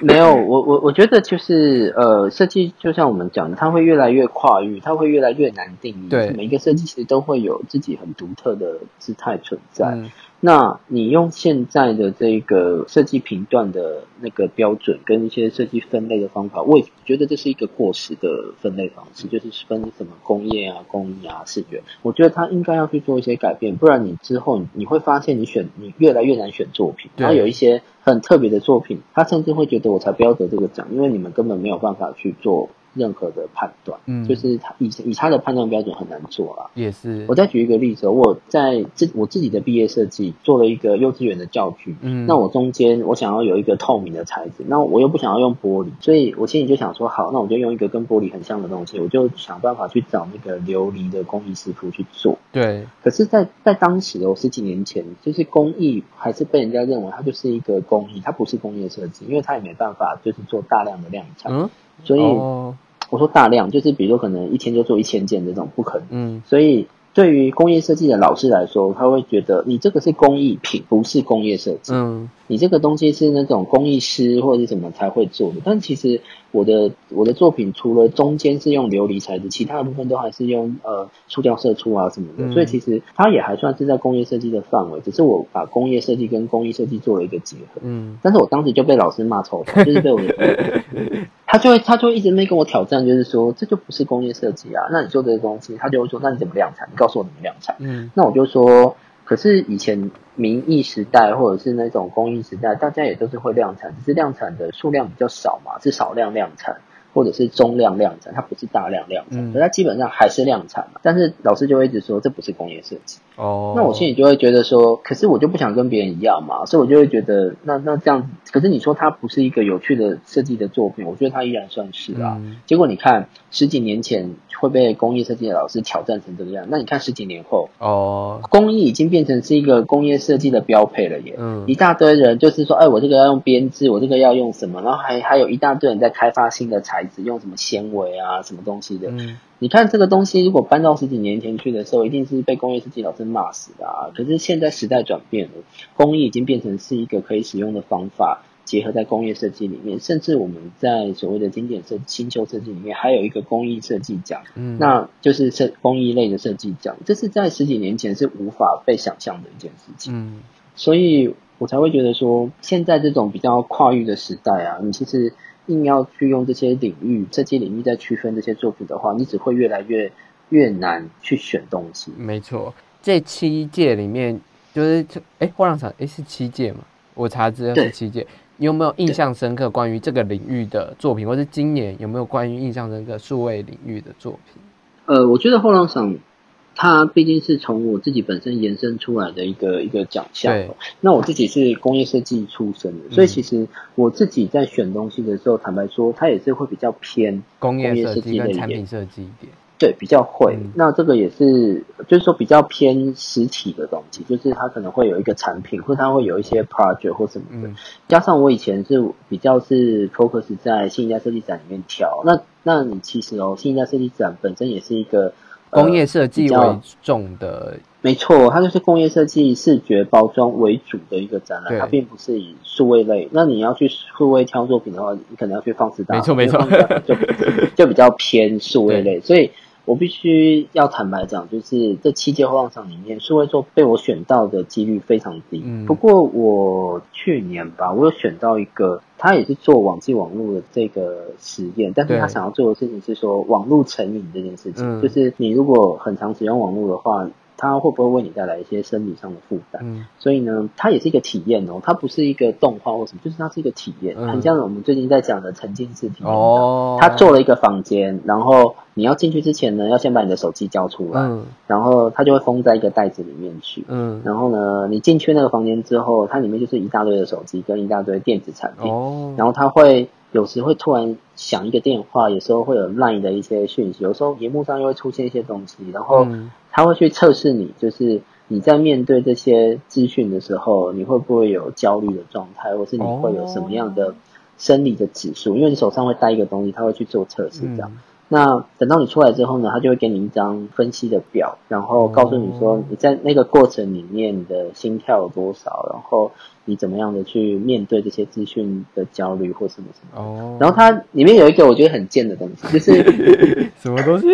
没有，我我我觉得就是呃，设计就像我们讲的，它会越来越跨域，它会越来越难定义。对，每一个设计其实都会有自己很独特的姿态存在。那你用现在的这个设计频段的那个标准跟一些设计分类的方法，我也觉得这是一个过时的分类方式，就是分什么工业啊、工艺啊、视觉。我觉得他应该要去做一些改变，不然你之后你会发现你选你越来越难选作品，然后有一些很特别的作品，他甚至会觉得我才不要得这个奖，因为你们根本没有办法去做。任何的判断，嗯，就是他以以他的判断标准很难做啊。也是。我再举一个例子，我在自我自己的毕业设计做了一个幼稚园的教具，嗯，那我中间我想要有一个透明的材质，那我又不想要用玻璃，所以我心里就想说，好，那我就用一个跟玻璃很像的东西，我就想办法去找那个琉璃的工艺师傅去做。对。可是，在在当时我，十几年前，就是工艺还是被人家认为它就是一个工艺，它不是工业设计，因为它也没办法就是做大量的量产，嗯，所以。我说大量就是，比如说可能一天就做一千件这种不可能。嗯，所以对于工业设计的老师来说，他会觉得你这个是工艺品，不是工业设计。嗯，你这个东西是那种工艺师或者是什么才会做的。但其实我的我的作品除了中间是用琉璃材质，其他的部分都还是用呃塑胶射出啊什么的。所以其实它也还算是在工业设计的范围，只是我把工业设计跟工艺设计做了一个结合。嗯，但是我当时就被老师骂臭头，就是被我的 <laughs> 他就会他就会一直没跟我挑战，就是说这就不是工业设计啊。那你做这个东西，他就会说那你怎么量产？你告诉我怎么量产？嗯，那我就说。可是以前民艺时代或者是那种工艺时代，大家也都是会量产，只是量产的数量比较少嘛，是少量量产。或者是中量量产，它不是大量量产，可它基本上还是量产嘛。但是老师就会一直说这不是工业设计哦。那我心里就会觉得说，可是我就不想跟别人一样嘛，所以我就会觉得那那这样，可是你说它不是一个有趣的设计的作品，我觉得它依然算是啊。结果你看十几年前会被工业设计的老师挑战成这个样，那你看十几年后哦，工艺已经变成是一个工业设计的标配了耶。嗯，一大堆人就是说，哎，我这个要用编织，我这个要用什么，然后还还有一大堆人在开发新的材。材质用什么纤维啊，什么东西的？嗯，你看这个东西，如果搬到十几年前去的时候，一定是被工业设计老师骂死的啊。可是现在时代转变了，工艺已经变成是一个可以使用的方法，结合在工业设计里面。甚至我们在所谓的经典设新秀设计里面，还有一个工艺设计奖，嗯，那就是设工艺类的设计奖。这是在十几年前是无法被想象的一件事情。嗯，所以我才会觉得说，现在这种比较跨域的时代啊，你其实。硬要去用这些领域、设计领域在区分这些作品的话，你只会越来越越难去选东西。没错，这七届里面就是哎，画廊厂哎是七届嘛？我查资料是七届。你有没有印象深刻关于这个领域的作品，或是今年有没有关于印象深刻数位领域的作品？呃，我觉得画廊厂。它毕竟是从我自己本身延伸出来的一个一个奖项。那我自己是工业设计出身的，所以其实我自己在选东西的时候，坦白说，它也是会比较偏工业设计跟产品设计一点。对，比较会。那这个也是，就是说比较偏实体的东西，就是它可能会有一个产品，或它会有一些 project 或什么的。加上我以前是比较是 focus 在新一代设计展里面挑。那那你其实哦，新一代设计展本身也是一个。工业设计为重的，没错，它就是工业设计、视觉包装为主的一个展览，它并不是以数位类。那你要去数位挑作品的话，你可能要去放肆大，没错没错，就 <laughs> 就比较偏数位类，所以。我必须要坦白讲，就是这七届后浪上里面，数位做被我选到的几率非常低。不过我去年吧，我有选到一个，他也是做网际网络的这个实验，但是他想要做的事情是说网络成瘾这件事情，就是你如果很常使用网络的话。它会不会为你带来一些生理上的负担？嗯，所以呢，它也是一个体验哦，它不是一个动画或什么，就是它是一个体验，很像我们最近在讲的沉浸式体验。哦，他做了一个房间，然后你要进去之前呢，要先把你的手机交出来，嗯，然后它就会封在一个袋子里面去，嗯，然后呢，你进去那个房间之后，它里面就是一大堆的手机跟一大堆电子产品，哦，然后它会有时会突然响一个电话，有时候会有 LINE 的一些讯息，有时候荧幕上又会出现一些东西，然后。他会去测试你，就是你在面对这些资讯的时候，你会不会有焦虑的状态，或是你会有什么样的生理的指数？因为你手上会带一个东西，他会去做测试，这样。那等到你出来之后呢，他就会给你一张分析的表，然后告诉你说你在那个过程里面你的心跳有多少，然后你怎么样的去面对这些资讯的焦虑或什么什么。哦。然后它里面有一个我觉得很贱的东西，就是 <laughs> 什么东西？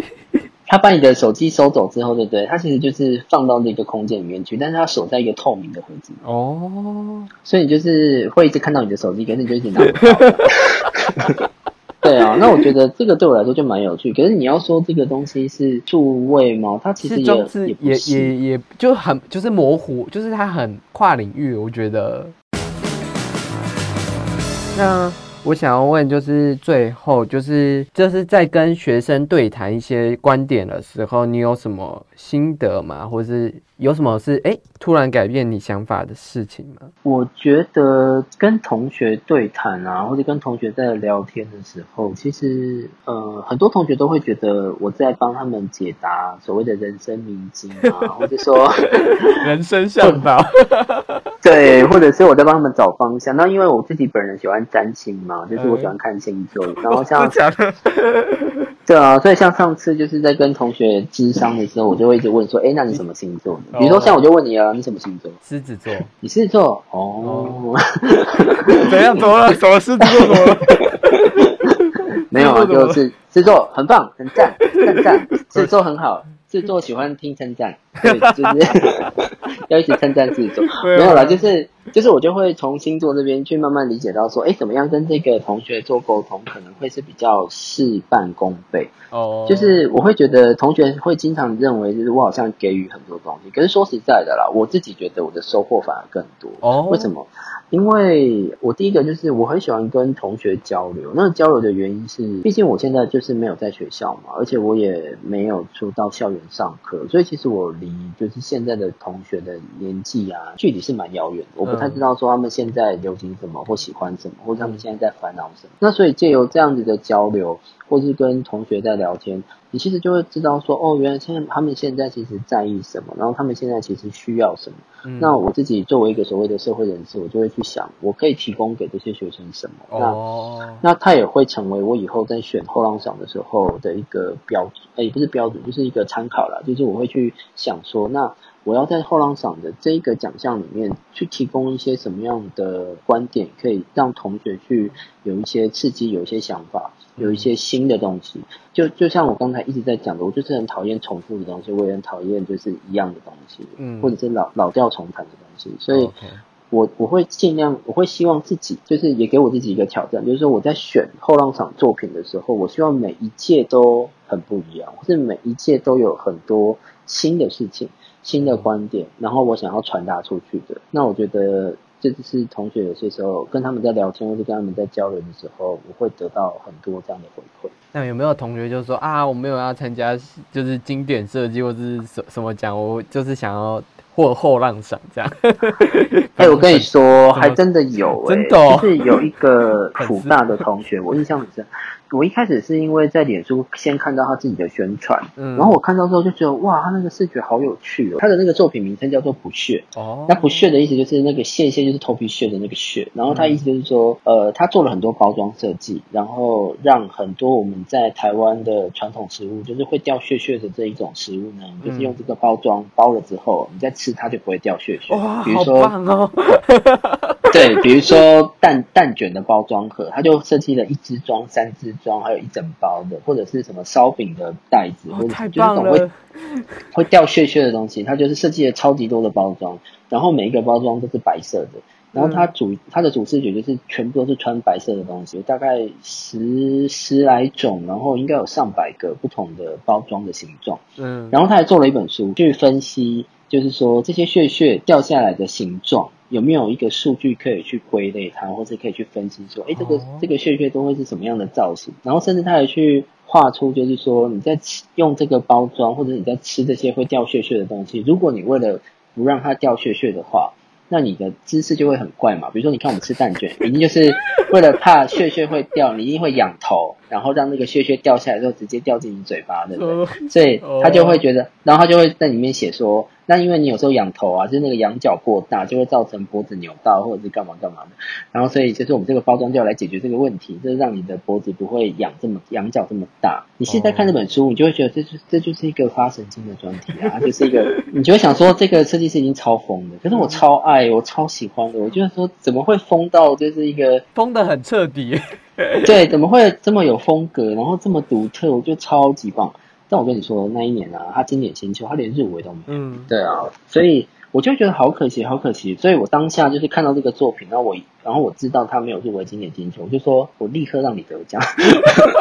他把你的手机收走之后，对不对？他其实就是放到那个空间里面去，但是他锁在一个透明的盒子。哦，所以你就是会一直看到你的手机，可是你就一直拿不到。<laughs> 对啊，那我觉得这个对我来说就蛮有趣。可是你要说这个东西是数位吗？它其实也也也也就很就是模糊，就是它很跨领域。我觉得那。我想要问，就是最后，就是就是在跟学生对谈一些观点的时候，你有什么心得吗？或是有什么是哎突然改变你想法的事情吗？我觉得跟同学对谈啊，或者跟同学在聊天的时候，其实呃很多同学都会觉得我在帮他们解答所谓的人生迷津啊，<laughs> 或者说 <laughs> 人生向导。<laughs> 对，或者是我在帮他们找方向。那因为我自己本人喜欢占星嘛，就是我喜欢看星座。然后像，对啊，所以像上次就是在跟同学智商的时候，我就会一直问说：“哎，那你什么星座？”比如说像我就问你啊，你什么星座？狮子座。你狮子座？哦。<laughs> 怎样？怎么了？什么狮子座？怎么了？<laughs> 没有啊，就是狮子座很棒，很赞，赞赞，狮子座很好。狮子座喜欢听称赞，对，就是 <laughs> 要一起称赞制作。<laughs> 没有啦，就是就是我就会从星座这边去慢慢理解到说，哎，怎么样跟这个同学做沟通，可能会是比较事半功倍。哦，就是我会觉得同学会经常认为，就是我好像给予很多东西，可是说实在的啦，我自己觉得我的收获反而更多。哦，为什么？因为我第一个就是我很喜欢跟同学交流，那交流的原因是，毕竟我现在就是没有在学校嘛，而且我也没有出到校园上课，所以其实我离就是现在的同学的年纪啊，距离是蛮遥远的。我不太知道说他们现在流行什么或喜欢什么，或者他们现在在烦恼什么。那所以借由这样子的交流，或是跟同学在聊天。你其实就会知道说，哦，原来现在他们现在其实在意什么，然后他们现在其实需要什么。那我自己作为一个所谓的社会人士，我就会去想，我可以提供给这些学生什么。那那他也会成为我以后在选后浪赏的时候的一个标准，哎，不是标准，就是一个参考了。就是我会去想说，那我要在后浪赏的这个奖项里面去提供一些什么样的观点，可以让同学去有一些刺激，有一些想法。有一些新的东西，就就像我刚才一直在讲的，我就是很讨厌重复的东西，我也很讨厌就是一样的东西，嗯，或者是老老调重弹的东西，所以，我我会尽量，我会希望自己就是也给我自己一个挑战，就是说我在选后浪场作品的时候，我希望每一届都很不一样，或是每一届都有很多新的事情、新的观点，然后我想要传达出去的，那我觉得。这就是同学有些时候跟他们在聊天，或者跟他们在交流的时候，我会得到很多这样的回馈。那有没有同学就说啊，我没有要参加，就是经典设计或者是什什么奖，我就是想要获后浪赏这样。<laughs> 哎，我跟你说，<laughs> 还真的有，<laughs> 真的，就是有一个普大的同学，我印象很深。我一开始是因为在脸书先看到他自己的宣传，嗯，然后我看到之后就觉得哇，他那个视觉好有趣哦。他的那个作品名称叫做“不屑”，哦，那“不屑”的意思就是那个屑屑就是头皮屑的那个屑。然后他意思就是说，呃，他做了很多包装设计，然后让很多我们在台湾的传统食物，就是会掉屑屑的这一种食物呢，就是用这个包装包了之后，你再吃它就不会掉屑屑。哇，好棒哦！<laughs> 对，比如说蛋蛋卷的包装盒，它就设计了一支装、三支。装还有一整包的，或者是什么烧饼的袋子，或者就是那种会会掉屑屑的东西，它就是设计了超级多的包装，然后每一个包装都是白色的，然后它主它的主视觉就是全部都是穿白色的东西，大概十十来种，然后应该有上百个不同的包装的形状，嗯，然后他还做了一本书去分析，就是说这些屑屑掉下来的形状。有没有一个数据可以去归类它，或者可以去分析说，哎，这个这个屑屑都会是什么样的造型？然后甚至他还去画出，就是说你在吃用这个包装，或者你在吃这些会掉屑屑的东西，如果你为了不让它掉屑屑的话，那你的姿势就会很怪嘛。比如说，你看我们吃蛋卷，一定就是为了怕屑屑会掉，你一定会仰头，然后让那个屑屑掉下来之后直接掉进你嘴巴，对不对？所以他就会觉得，然后他就会在里面写说。那因为你有时候仰头啊，就是那个仰角过大，就会造成脖子扭到或者是干嘛干嘛的。然后所以就是我们这个包装就要来解决这个问题，就是让你的脖子不会仰这么仰角这么大。你现在看这本书，你就会觉得这就这就是一个发神经的专题啊，就是一个 <laughs> 你就会想说这个设计师已经超疯的，可是我超爱，我超喜欢的。我就是说怎么会疯到就是一个疯的很彻底？<laughs> 对，怎么会这么有风格，然后这么独特？我觉得超级棒。但我跟你说，那一年啊，他经典星球，他连入围都没有。嗯，对啊，所以我就觉得好可惜，好可惜。所以我当下就是看到这个作品，然后我，然后我知道他没有入围经典金球，我就说我立刻让你得奖。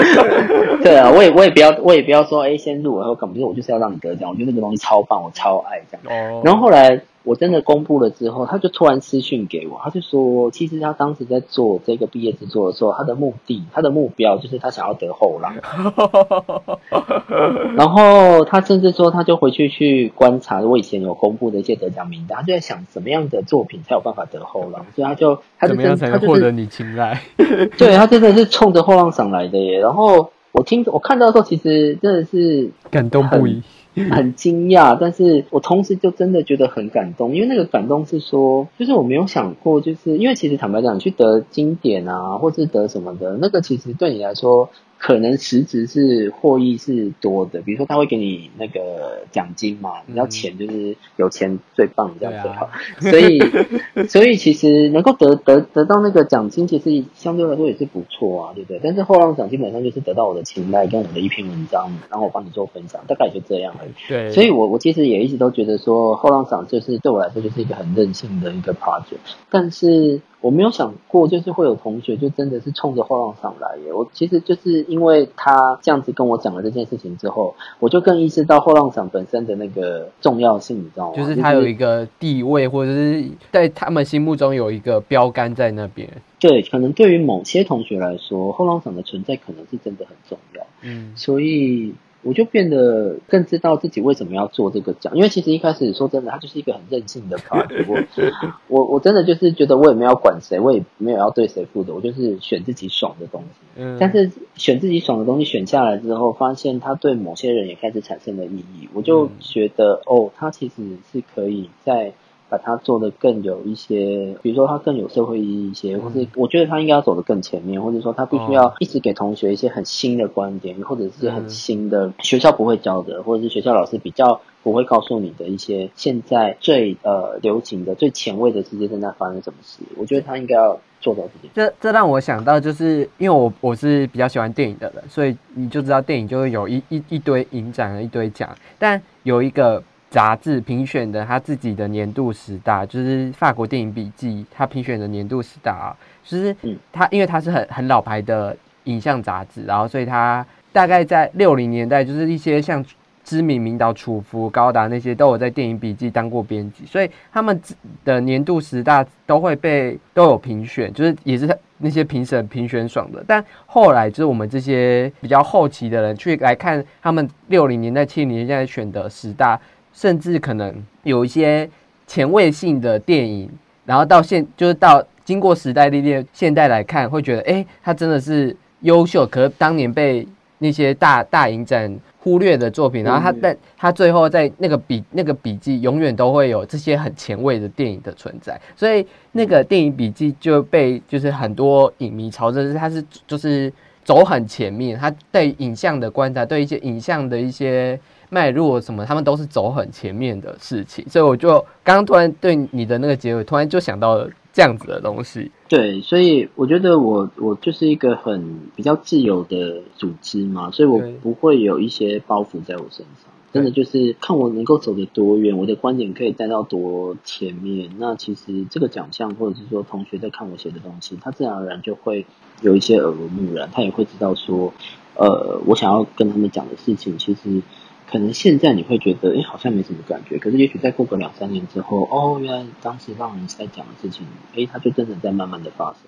<laughs> 对啊，我也我也不要，我也不要说，哎，先入围或干嘛，就是我就是要让你得奖。我觉得那个东西超棒，我超爱这样。哦。然后后来。我真的公布了之后，他就突然私讯给我，他就说，其实他当时在做这个毕业制作的时候，他的目的，他的目标就是他想要得后浪。<laughs> 然后他甚至说，他就回去去观察我以前有公布的一些得奖名单，他就在想怎么样的作品才有办法得后浪，所以他就他就真他获得你青睐，<laughs> 对他真的是冲着后浪上来的耶。然后我听我看到的时候，其实真的是感动不已。很惊讶，但是我同时就真的觉得很感动，因为那个感动是说，就是我没有想过，就是因为其实坦白讲，去得经典啊，或是得什么的，那个其实对你来说。可能实质是获益是多的，比如说他会给你那个奖金嘛，你要钱就是有钱最棒这样最好，<laughs> 所以所以其实能够得得得到那个奖金，其实相对来说也是不错啊，对不对？但是后浪奖基本上就是得到我的青睐跟我的一篇文章，然后我帮你做分享，大概也就这样而已。对，所以我我其实也一直都觉得说后浪奖就是对我来说就是一个很任性的一个 project，但是。我没有想过，就是会有同学就真的是冲着后浪上来耶。我其实就是因为他这样子跟我讲了这件事情之后，我就更意识到后浪场本身的那个重要性，你知道吗？就是他有一个地位，或者是在他们心目中有一个标杆在那边。对，可能对于某些同学来说，后浪场的存在可能是真的很重要。嗯，所以。我就变得更知道自己为什么要做这个奖，因为其实一开始说真的，他就是一个很任性的 part。我 <laughs> 我我真的就是觉得我也没有管谁，我也没有要对谁负责，我就是选自己爽的东西。嗯，但是选自己爽的东西选下来之后，发现它对某些人也开始产生了意义，我就觉得哦，它其实是可以在。把它做的更有一些，比如说它更有社会意义一些，或是我觉得他应该要走得更前面，或者说他必须要一直给同学一些很新的观点，或者是很新的学校不会教的，或者是学校老师比较不会告诉你的一些现在最呃流行的、最前卫的世界正在发生什么事。我觉得他应该要做到这点。这这让我想到，就是因为我我是比较喜欢电影的人，所以你就知道电影就会有一一一堆影展和、一堆奖，但有一个。杂志评选的他自己的年度十大，就是法国电影笔记，他评选的年度十大啊，就是他因为他是很很老牌的影像杂志，然后所以他大概在六零年代，就是一些像知名名导楚服、高达那些都有在电影笔记当过编辑，所以他们的年度十大都会被都有评选，就是也是那些评审评选爽的。但后来就是我们这些比较后期的人去来看他们六零年代、七零年代选的十大。甚至可能有一些前卫性的电影，然后到现就是到经过时代历练，现代来看会觉得，哎，他真的是优秀。可是当年被那些大大影展忽略的作品，然后他但他最后在那个笔那个笔记，永远都会有这些很前卫的电影的存在。所以那个电影笔记就被就是很多影迷朝着他是就是走很前面，他对影像的观察，对一些影像的一些。脉络什么，他们都是走很前面的事情，所以我就刚刚突然对你的那个结尾，突然就想到了这样子的东西。对，所以我觉得我我就是一个很比较自由的组织嘛，所以我不会有一些包袱在我身上。真的就是看我能够走得多远，我的观点可以带到多前面。那其实这个奖项，或者是说同学在看我写的东西，他自然而然就会有一些耳濡目染，他也会知道说，呃，我想要跟他们讲的事情，其实。可能现在你会觉得，哎，好像没什么感觉。可是也许再过个两三年之后，哦，原来当时让人在讲的事情，哎，它就真的在慢慢的发生。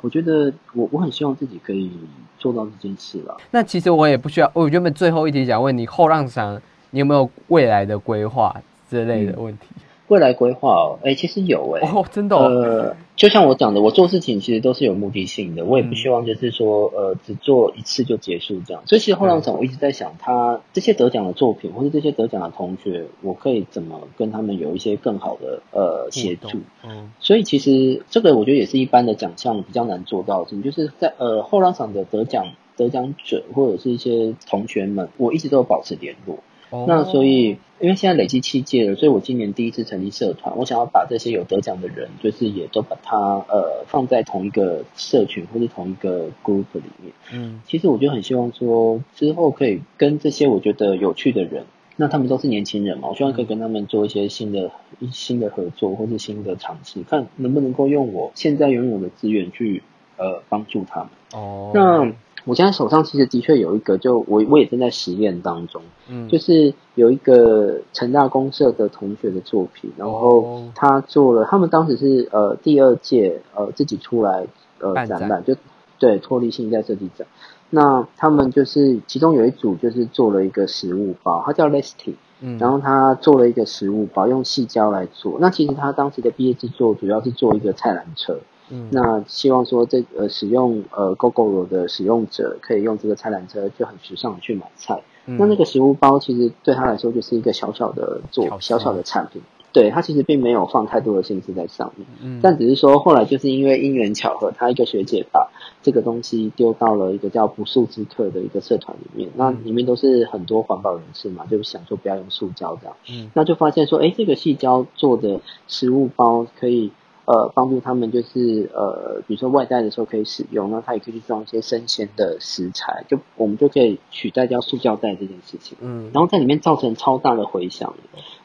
我觉得，我我很希望自己可以做到这件事了。那其实我也不需要。我原本最后一题想问你，后浪上你有没有未来的规划之类的问题？未来规划哦，哎，其实有哎，哦，真的，呃，就像我讲的，我做事情其实都是有目的性的，我也不希望就是说，呃，只做一次就结束这样。所以其实后浪场我一直在想，他这些得奖的作品，或者这些得奖的同学，我可以怎么跟他们有一些更好的呃协助？嗯，所以其实这个我觉得也是一般的奖项比较难做到，什么就是在呃后浪场的得奖得奖者或者是一些同学们，我一直都有保持联络。那所以，因为现在累积七届了，所以我今年第一次成立社团，我想要把这些有得奖的人，就是也都把它呃放在同一个社群或者同一个 group 里面。嗯，其实我就很希望说，之后可以跟这些我觉得有趣的人，那他们都是年轻人嘛，我希望可以跟他们做一些新的新的合作或者新的尝试，看能不能够用我现在拥有的资源去呃帮助他们。哦，那。我现在手上其实的确有一个，就我我也正在实验当中，嗯，就是有一个成大公社的同学的作品，然后他做了，他们当时是呃第二届呃自己出来呃展览，就对脱离性在设计展，那他们就是其中有一组就是做了一个食物包，它叫 Lesty，嗯，然后他做了一个食物包，用细胶来做，那其实他当时的毕业制作主要是做一个菜篮车。那希望说这呃使用呃 GoGo 的使用者可以用这个菜篮车就很时尚的去买菜，那那个食物包其实对他来说就是一个小小的做小小的产品。对他其实并没有放太多的心思在上面，嗯，但只是说后来就是因为因缘巧合，他一个学姐把这个东西丢到了一个叫不速之客的一个社团里面，那里面都是很多环保人士嘛，就想说不要用塑胶这样，嗯，那就发现说，哎，这个细胶做的食物包可以。呃，帮助他们就是呃，比如说外带的时候可以使用，那他也可以去装一些生鲜的食材，就我们就可以取代掉塑胶袋这件事情。嗯，然后在里面造成超大的回响，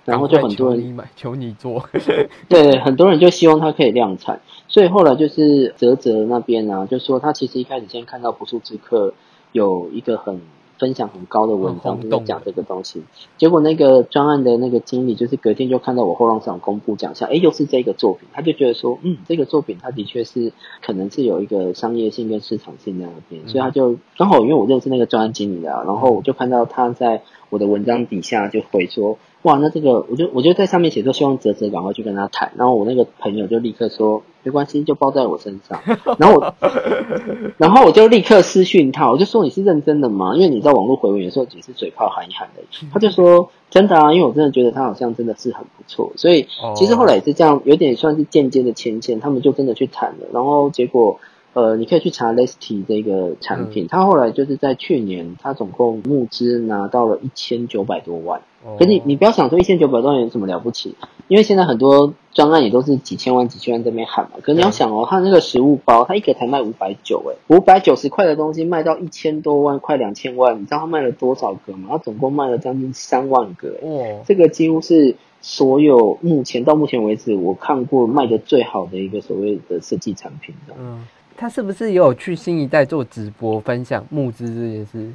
然后就很多人买，求你做。<laughs> 对，很多人就希望它可以量产，所以后来就是泽泽那边呢，就说他其实一开始先看到不速之客有一个很。分享很高的文章在讲这个东西，结果那个专案的那个经理就是隔天就看到我后浪上公布奖项，哎，又是这个作品，他就觉得说，嗯，这个作品它的确是可能是有一个商业性跟市场性在那边，所以他就刚好因为我认识那个专案经理啊，然后我就看到他在我的文章底下就回说。哇，那这个我就我就在上面写说希望泽泽赶快去跟他谈，然后我那个朋友就立刻说没关系，就包在我身上。然后我，<laughs> 然后我就立刻私讯他，我就说你是认真的吗？因为你在网络回文有时候只是嘴炮喊一喊的。他就说真的啊，因为我真的觉得他好像真的是很不错，所以其实后来也是这样，有点算是间接的牵线，他们就真的去谈了，然后结果。呃，你可以去查 Lesty 这个产品，他后来就是在去年，他总共募资拿到了一千九百多万。可你你不要想说一千九百多万有什么了不起，因为现在很多专案也都是几千万、几千万这边喊嘛。可你要想哦，他那个食物包，他一个才卖五百九，哎，五百九十块的东西卖到一千多万，快两千万，你知道他卖了多少个吗？他总共卖了将近三万个，哎，这个几乎是所有目前到目前为止我看过卖的最好的一个所谓的设计产品，嗯。他是不是也有去新一代做直播分享募资这件事？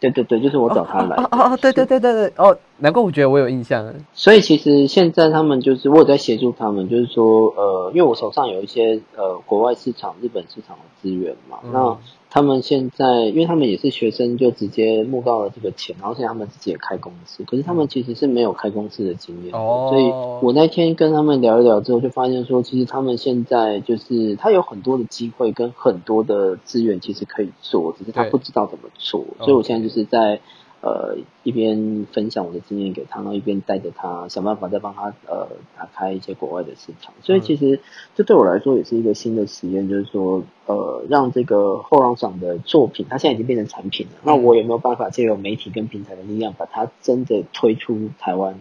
对对对，就是我找他来。哦哦哦，对对对对对，哦，难怪我觉得我有印象。所以其实现在他们就是我有在协助他们，就是说呃，因为我手上有一些呃国外市场、日本市场的资源嘛，那。他们现在，因为他们也是学生，就直接募到了这个钱，然后现在他们自己也开公司。可是他们其实是没有开公司的经验，所以我那天跟他们聊一聊之后，就发现说，其实他们现在就是他有很多的机会跟很多的资源，其实可以做，只是他不知道怎么做。所以我现在就是在。呃，一边分享我的经验给他，然后一边带着他想办法再帮他呃打开一些国外的市场。所以其实这对我来说也是一个新的实验，就是说呃让这个后浪赏的作品，它现在已经变成产品了。那我有没有办法借由媒体跟平台的力量，把它真的推出台湾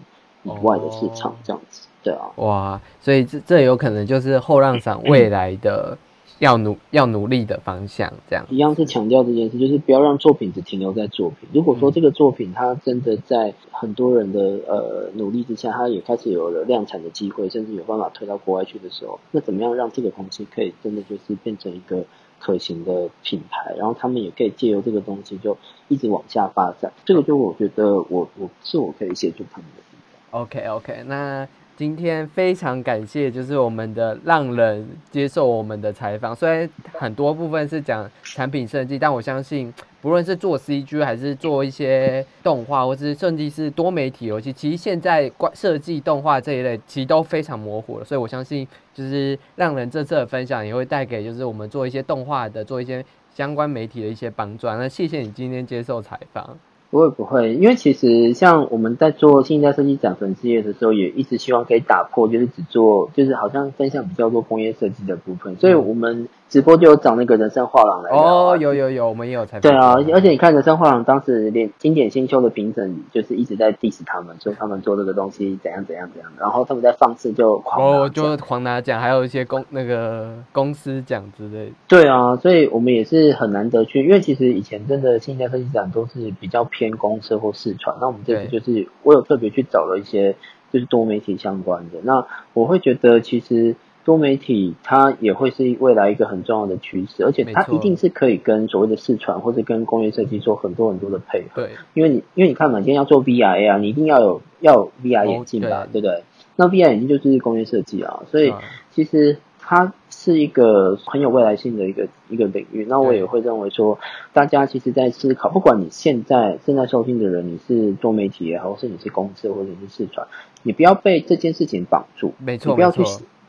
以外的市场？这样子，对啊。哇，所以这这有可能就是后浪赏未来的。<laughs> <laughs> 要努要努力的方向，这样一样是强调这件事，就是不要让作品只停留在作品。如果说这个作品它真的在很多人的呃努力之下，它也开始有了量产的机会，甚至有办法推到国外去的时候，那怎么样让这个东西可以真的就是变成一个可行的品牌？然后他们也可以借由这个东西就一直往下发展。这个就我觉得我我是我可以协助他们的。OK OK，那。今天非常感谢，就是我们的浪人接受我们的采访。虽然很多部分是讲产品设计，但我相信，不论是做 CG 还是做一些动画，或是甚至是多媒体游戏，其实现在关设计动画这一类其实都非常模糊了。所以我相信，就是浪人这次的分享也会带给就是我们做一些动画的、做一些相关媒体的一些帮助。那谢谢你今天接受采访。不会不会，因为其实像我们在做新一代设计展粉丝页的时候，也一直希望可以打破，就是只做，就是好像分享比较多工业设计的部分，所以我们。直播就有找那个人生画廊来哦，有有有，我们也有采访。对啊，而且你看人生画廊当时连经典新秀的评审就是一直在 diss 他们，说他们做这个东西怎样怎样怎样，然后他们在放肆就狂哦，就狂拿奖，还有一些公那个公司奖之类。对啊，所以我们也是很难得去，因为其实以前真的新一代设计展都是比较偏公司或市传，那我们这次就是我有特别去找了一些就是多媒体相关的，那我会觉得其实。多媒体它也会是未来一个很重要的趋势，而且它一定是可以跟所谓的视传或者跟工业设计做很多很多的配合。对，因为你因为你看嘛，今天要做 VR 啊，你一定要有要有 VR 眼镜吧，对不对？那 VR 眼镜就是工业设计啊，所以其实它是一个很有未来性的一个一个领域。那我也会认为说，大家其实在思考，不管你现在正在收听的人，你是多媒体也好，或是你是公司或者是视传，你不要被这件事情绑住，没错，不要去。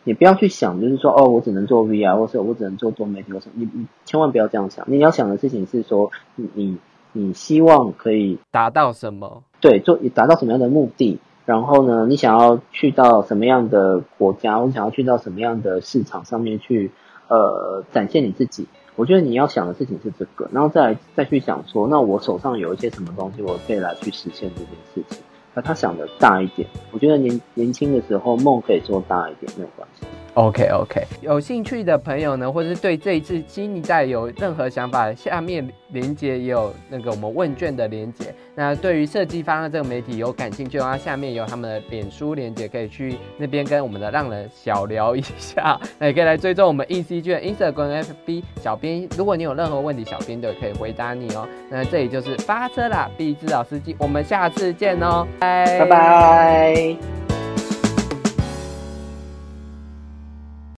你不要去想，就是说，哦，我只能做 VR，或者我只能做多媒体，或者你你千万不要这样想。你要想的事情是说，你你你希望可以达到什么？对，做达到什么样的目的？然后呢，你想要去到什么样的国家，我想要去到什么样的市场上面去，呃，展现你自己？我觉得你要想的事情是这个，然后再来再去想说，那我手上有一些什么东西，我可以来去实现这件事情。那他想的大一点，我觉得年年轻的时候梦可以做大一点，没有关系。OK OK，有兴趣的朋友呢，或者是对这一次新一代有任何想法，下面连接也有那个我们问卷的连接。那对于设计方的这个媒体有感兴趣的话，下面有他们的脸书连接，可以去那边跟我们的浪人小聊一下。<laughs> 那也可以来追踪我们 EC 卷 Instagram FB 小编，如果你有任何问题，小编都可以回答你哦。那这里就是发车啦，B 智老司机，我们下次见哦，拜拜。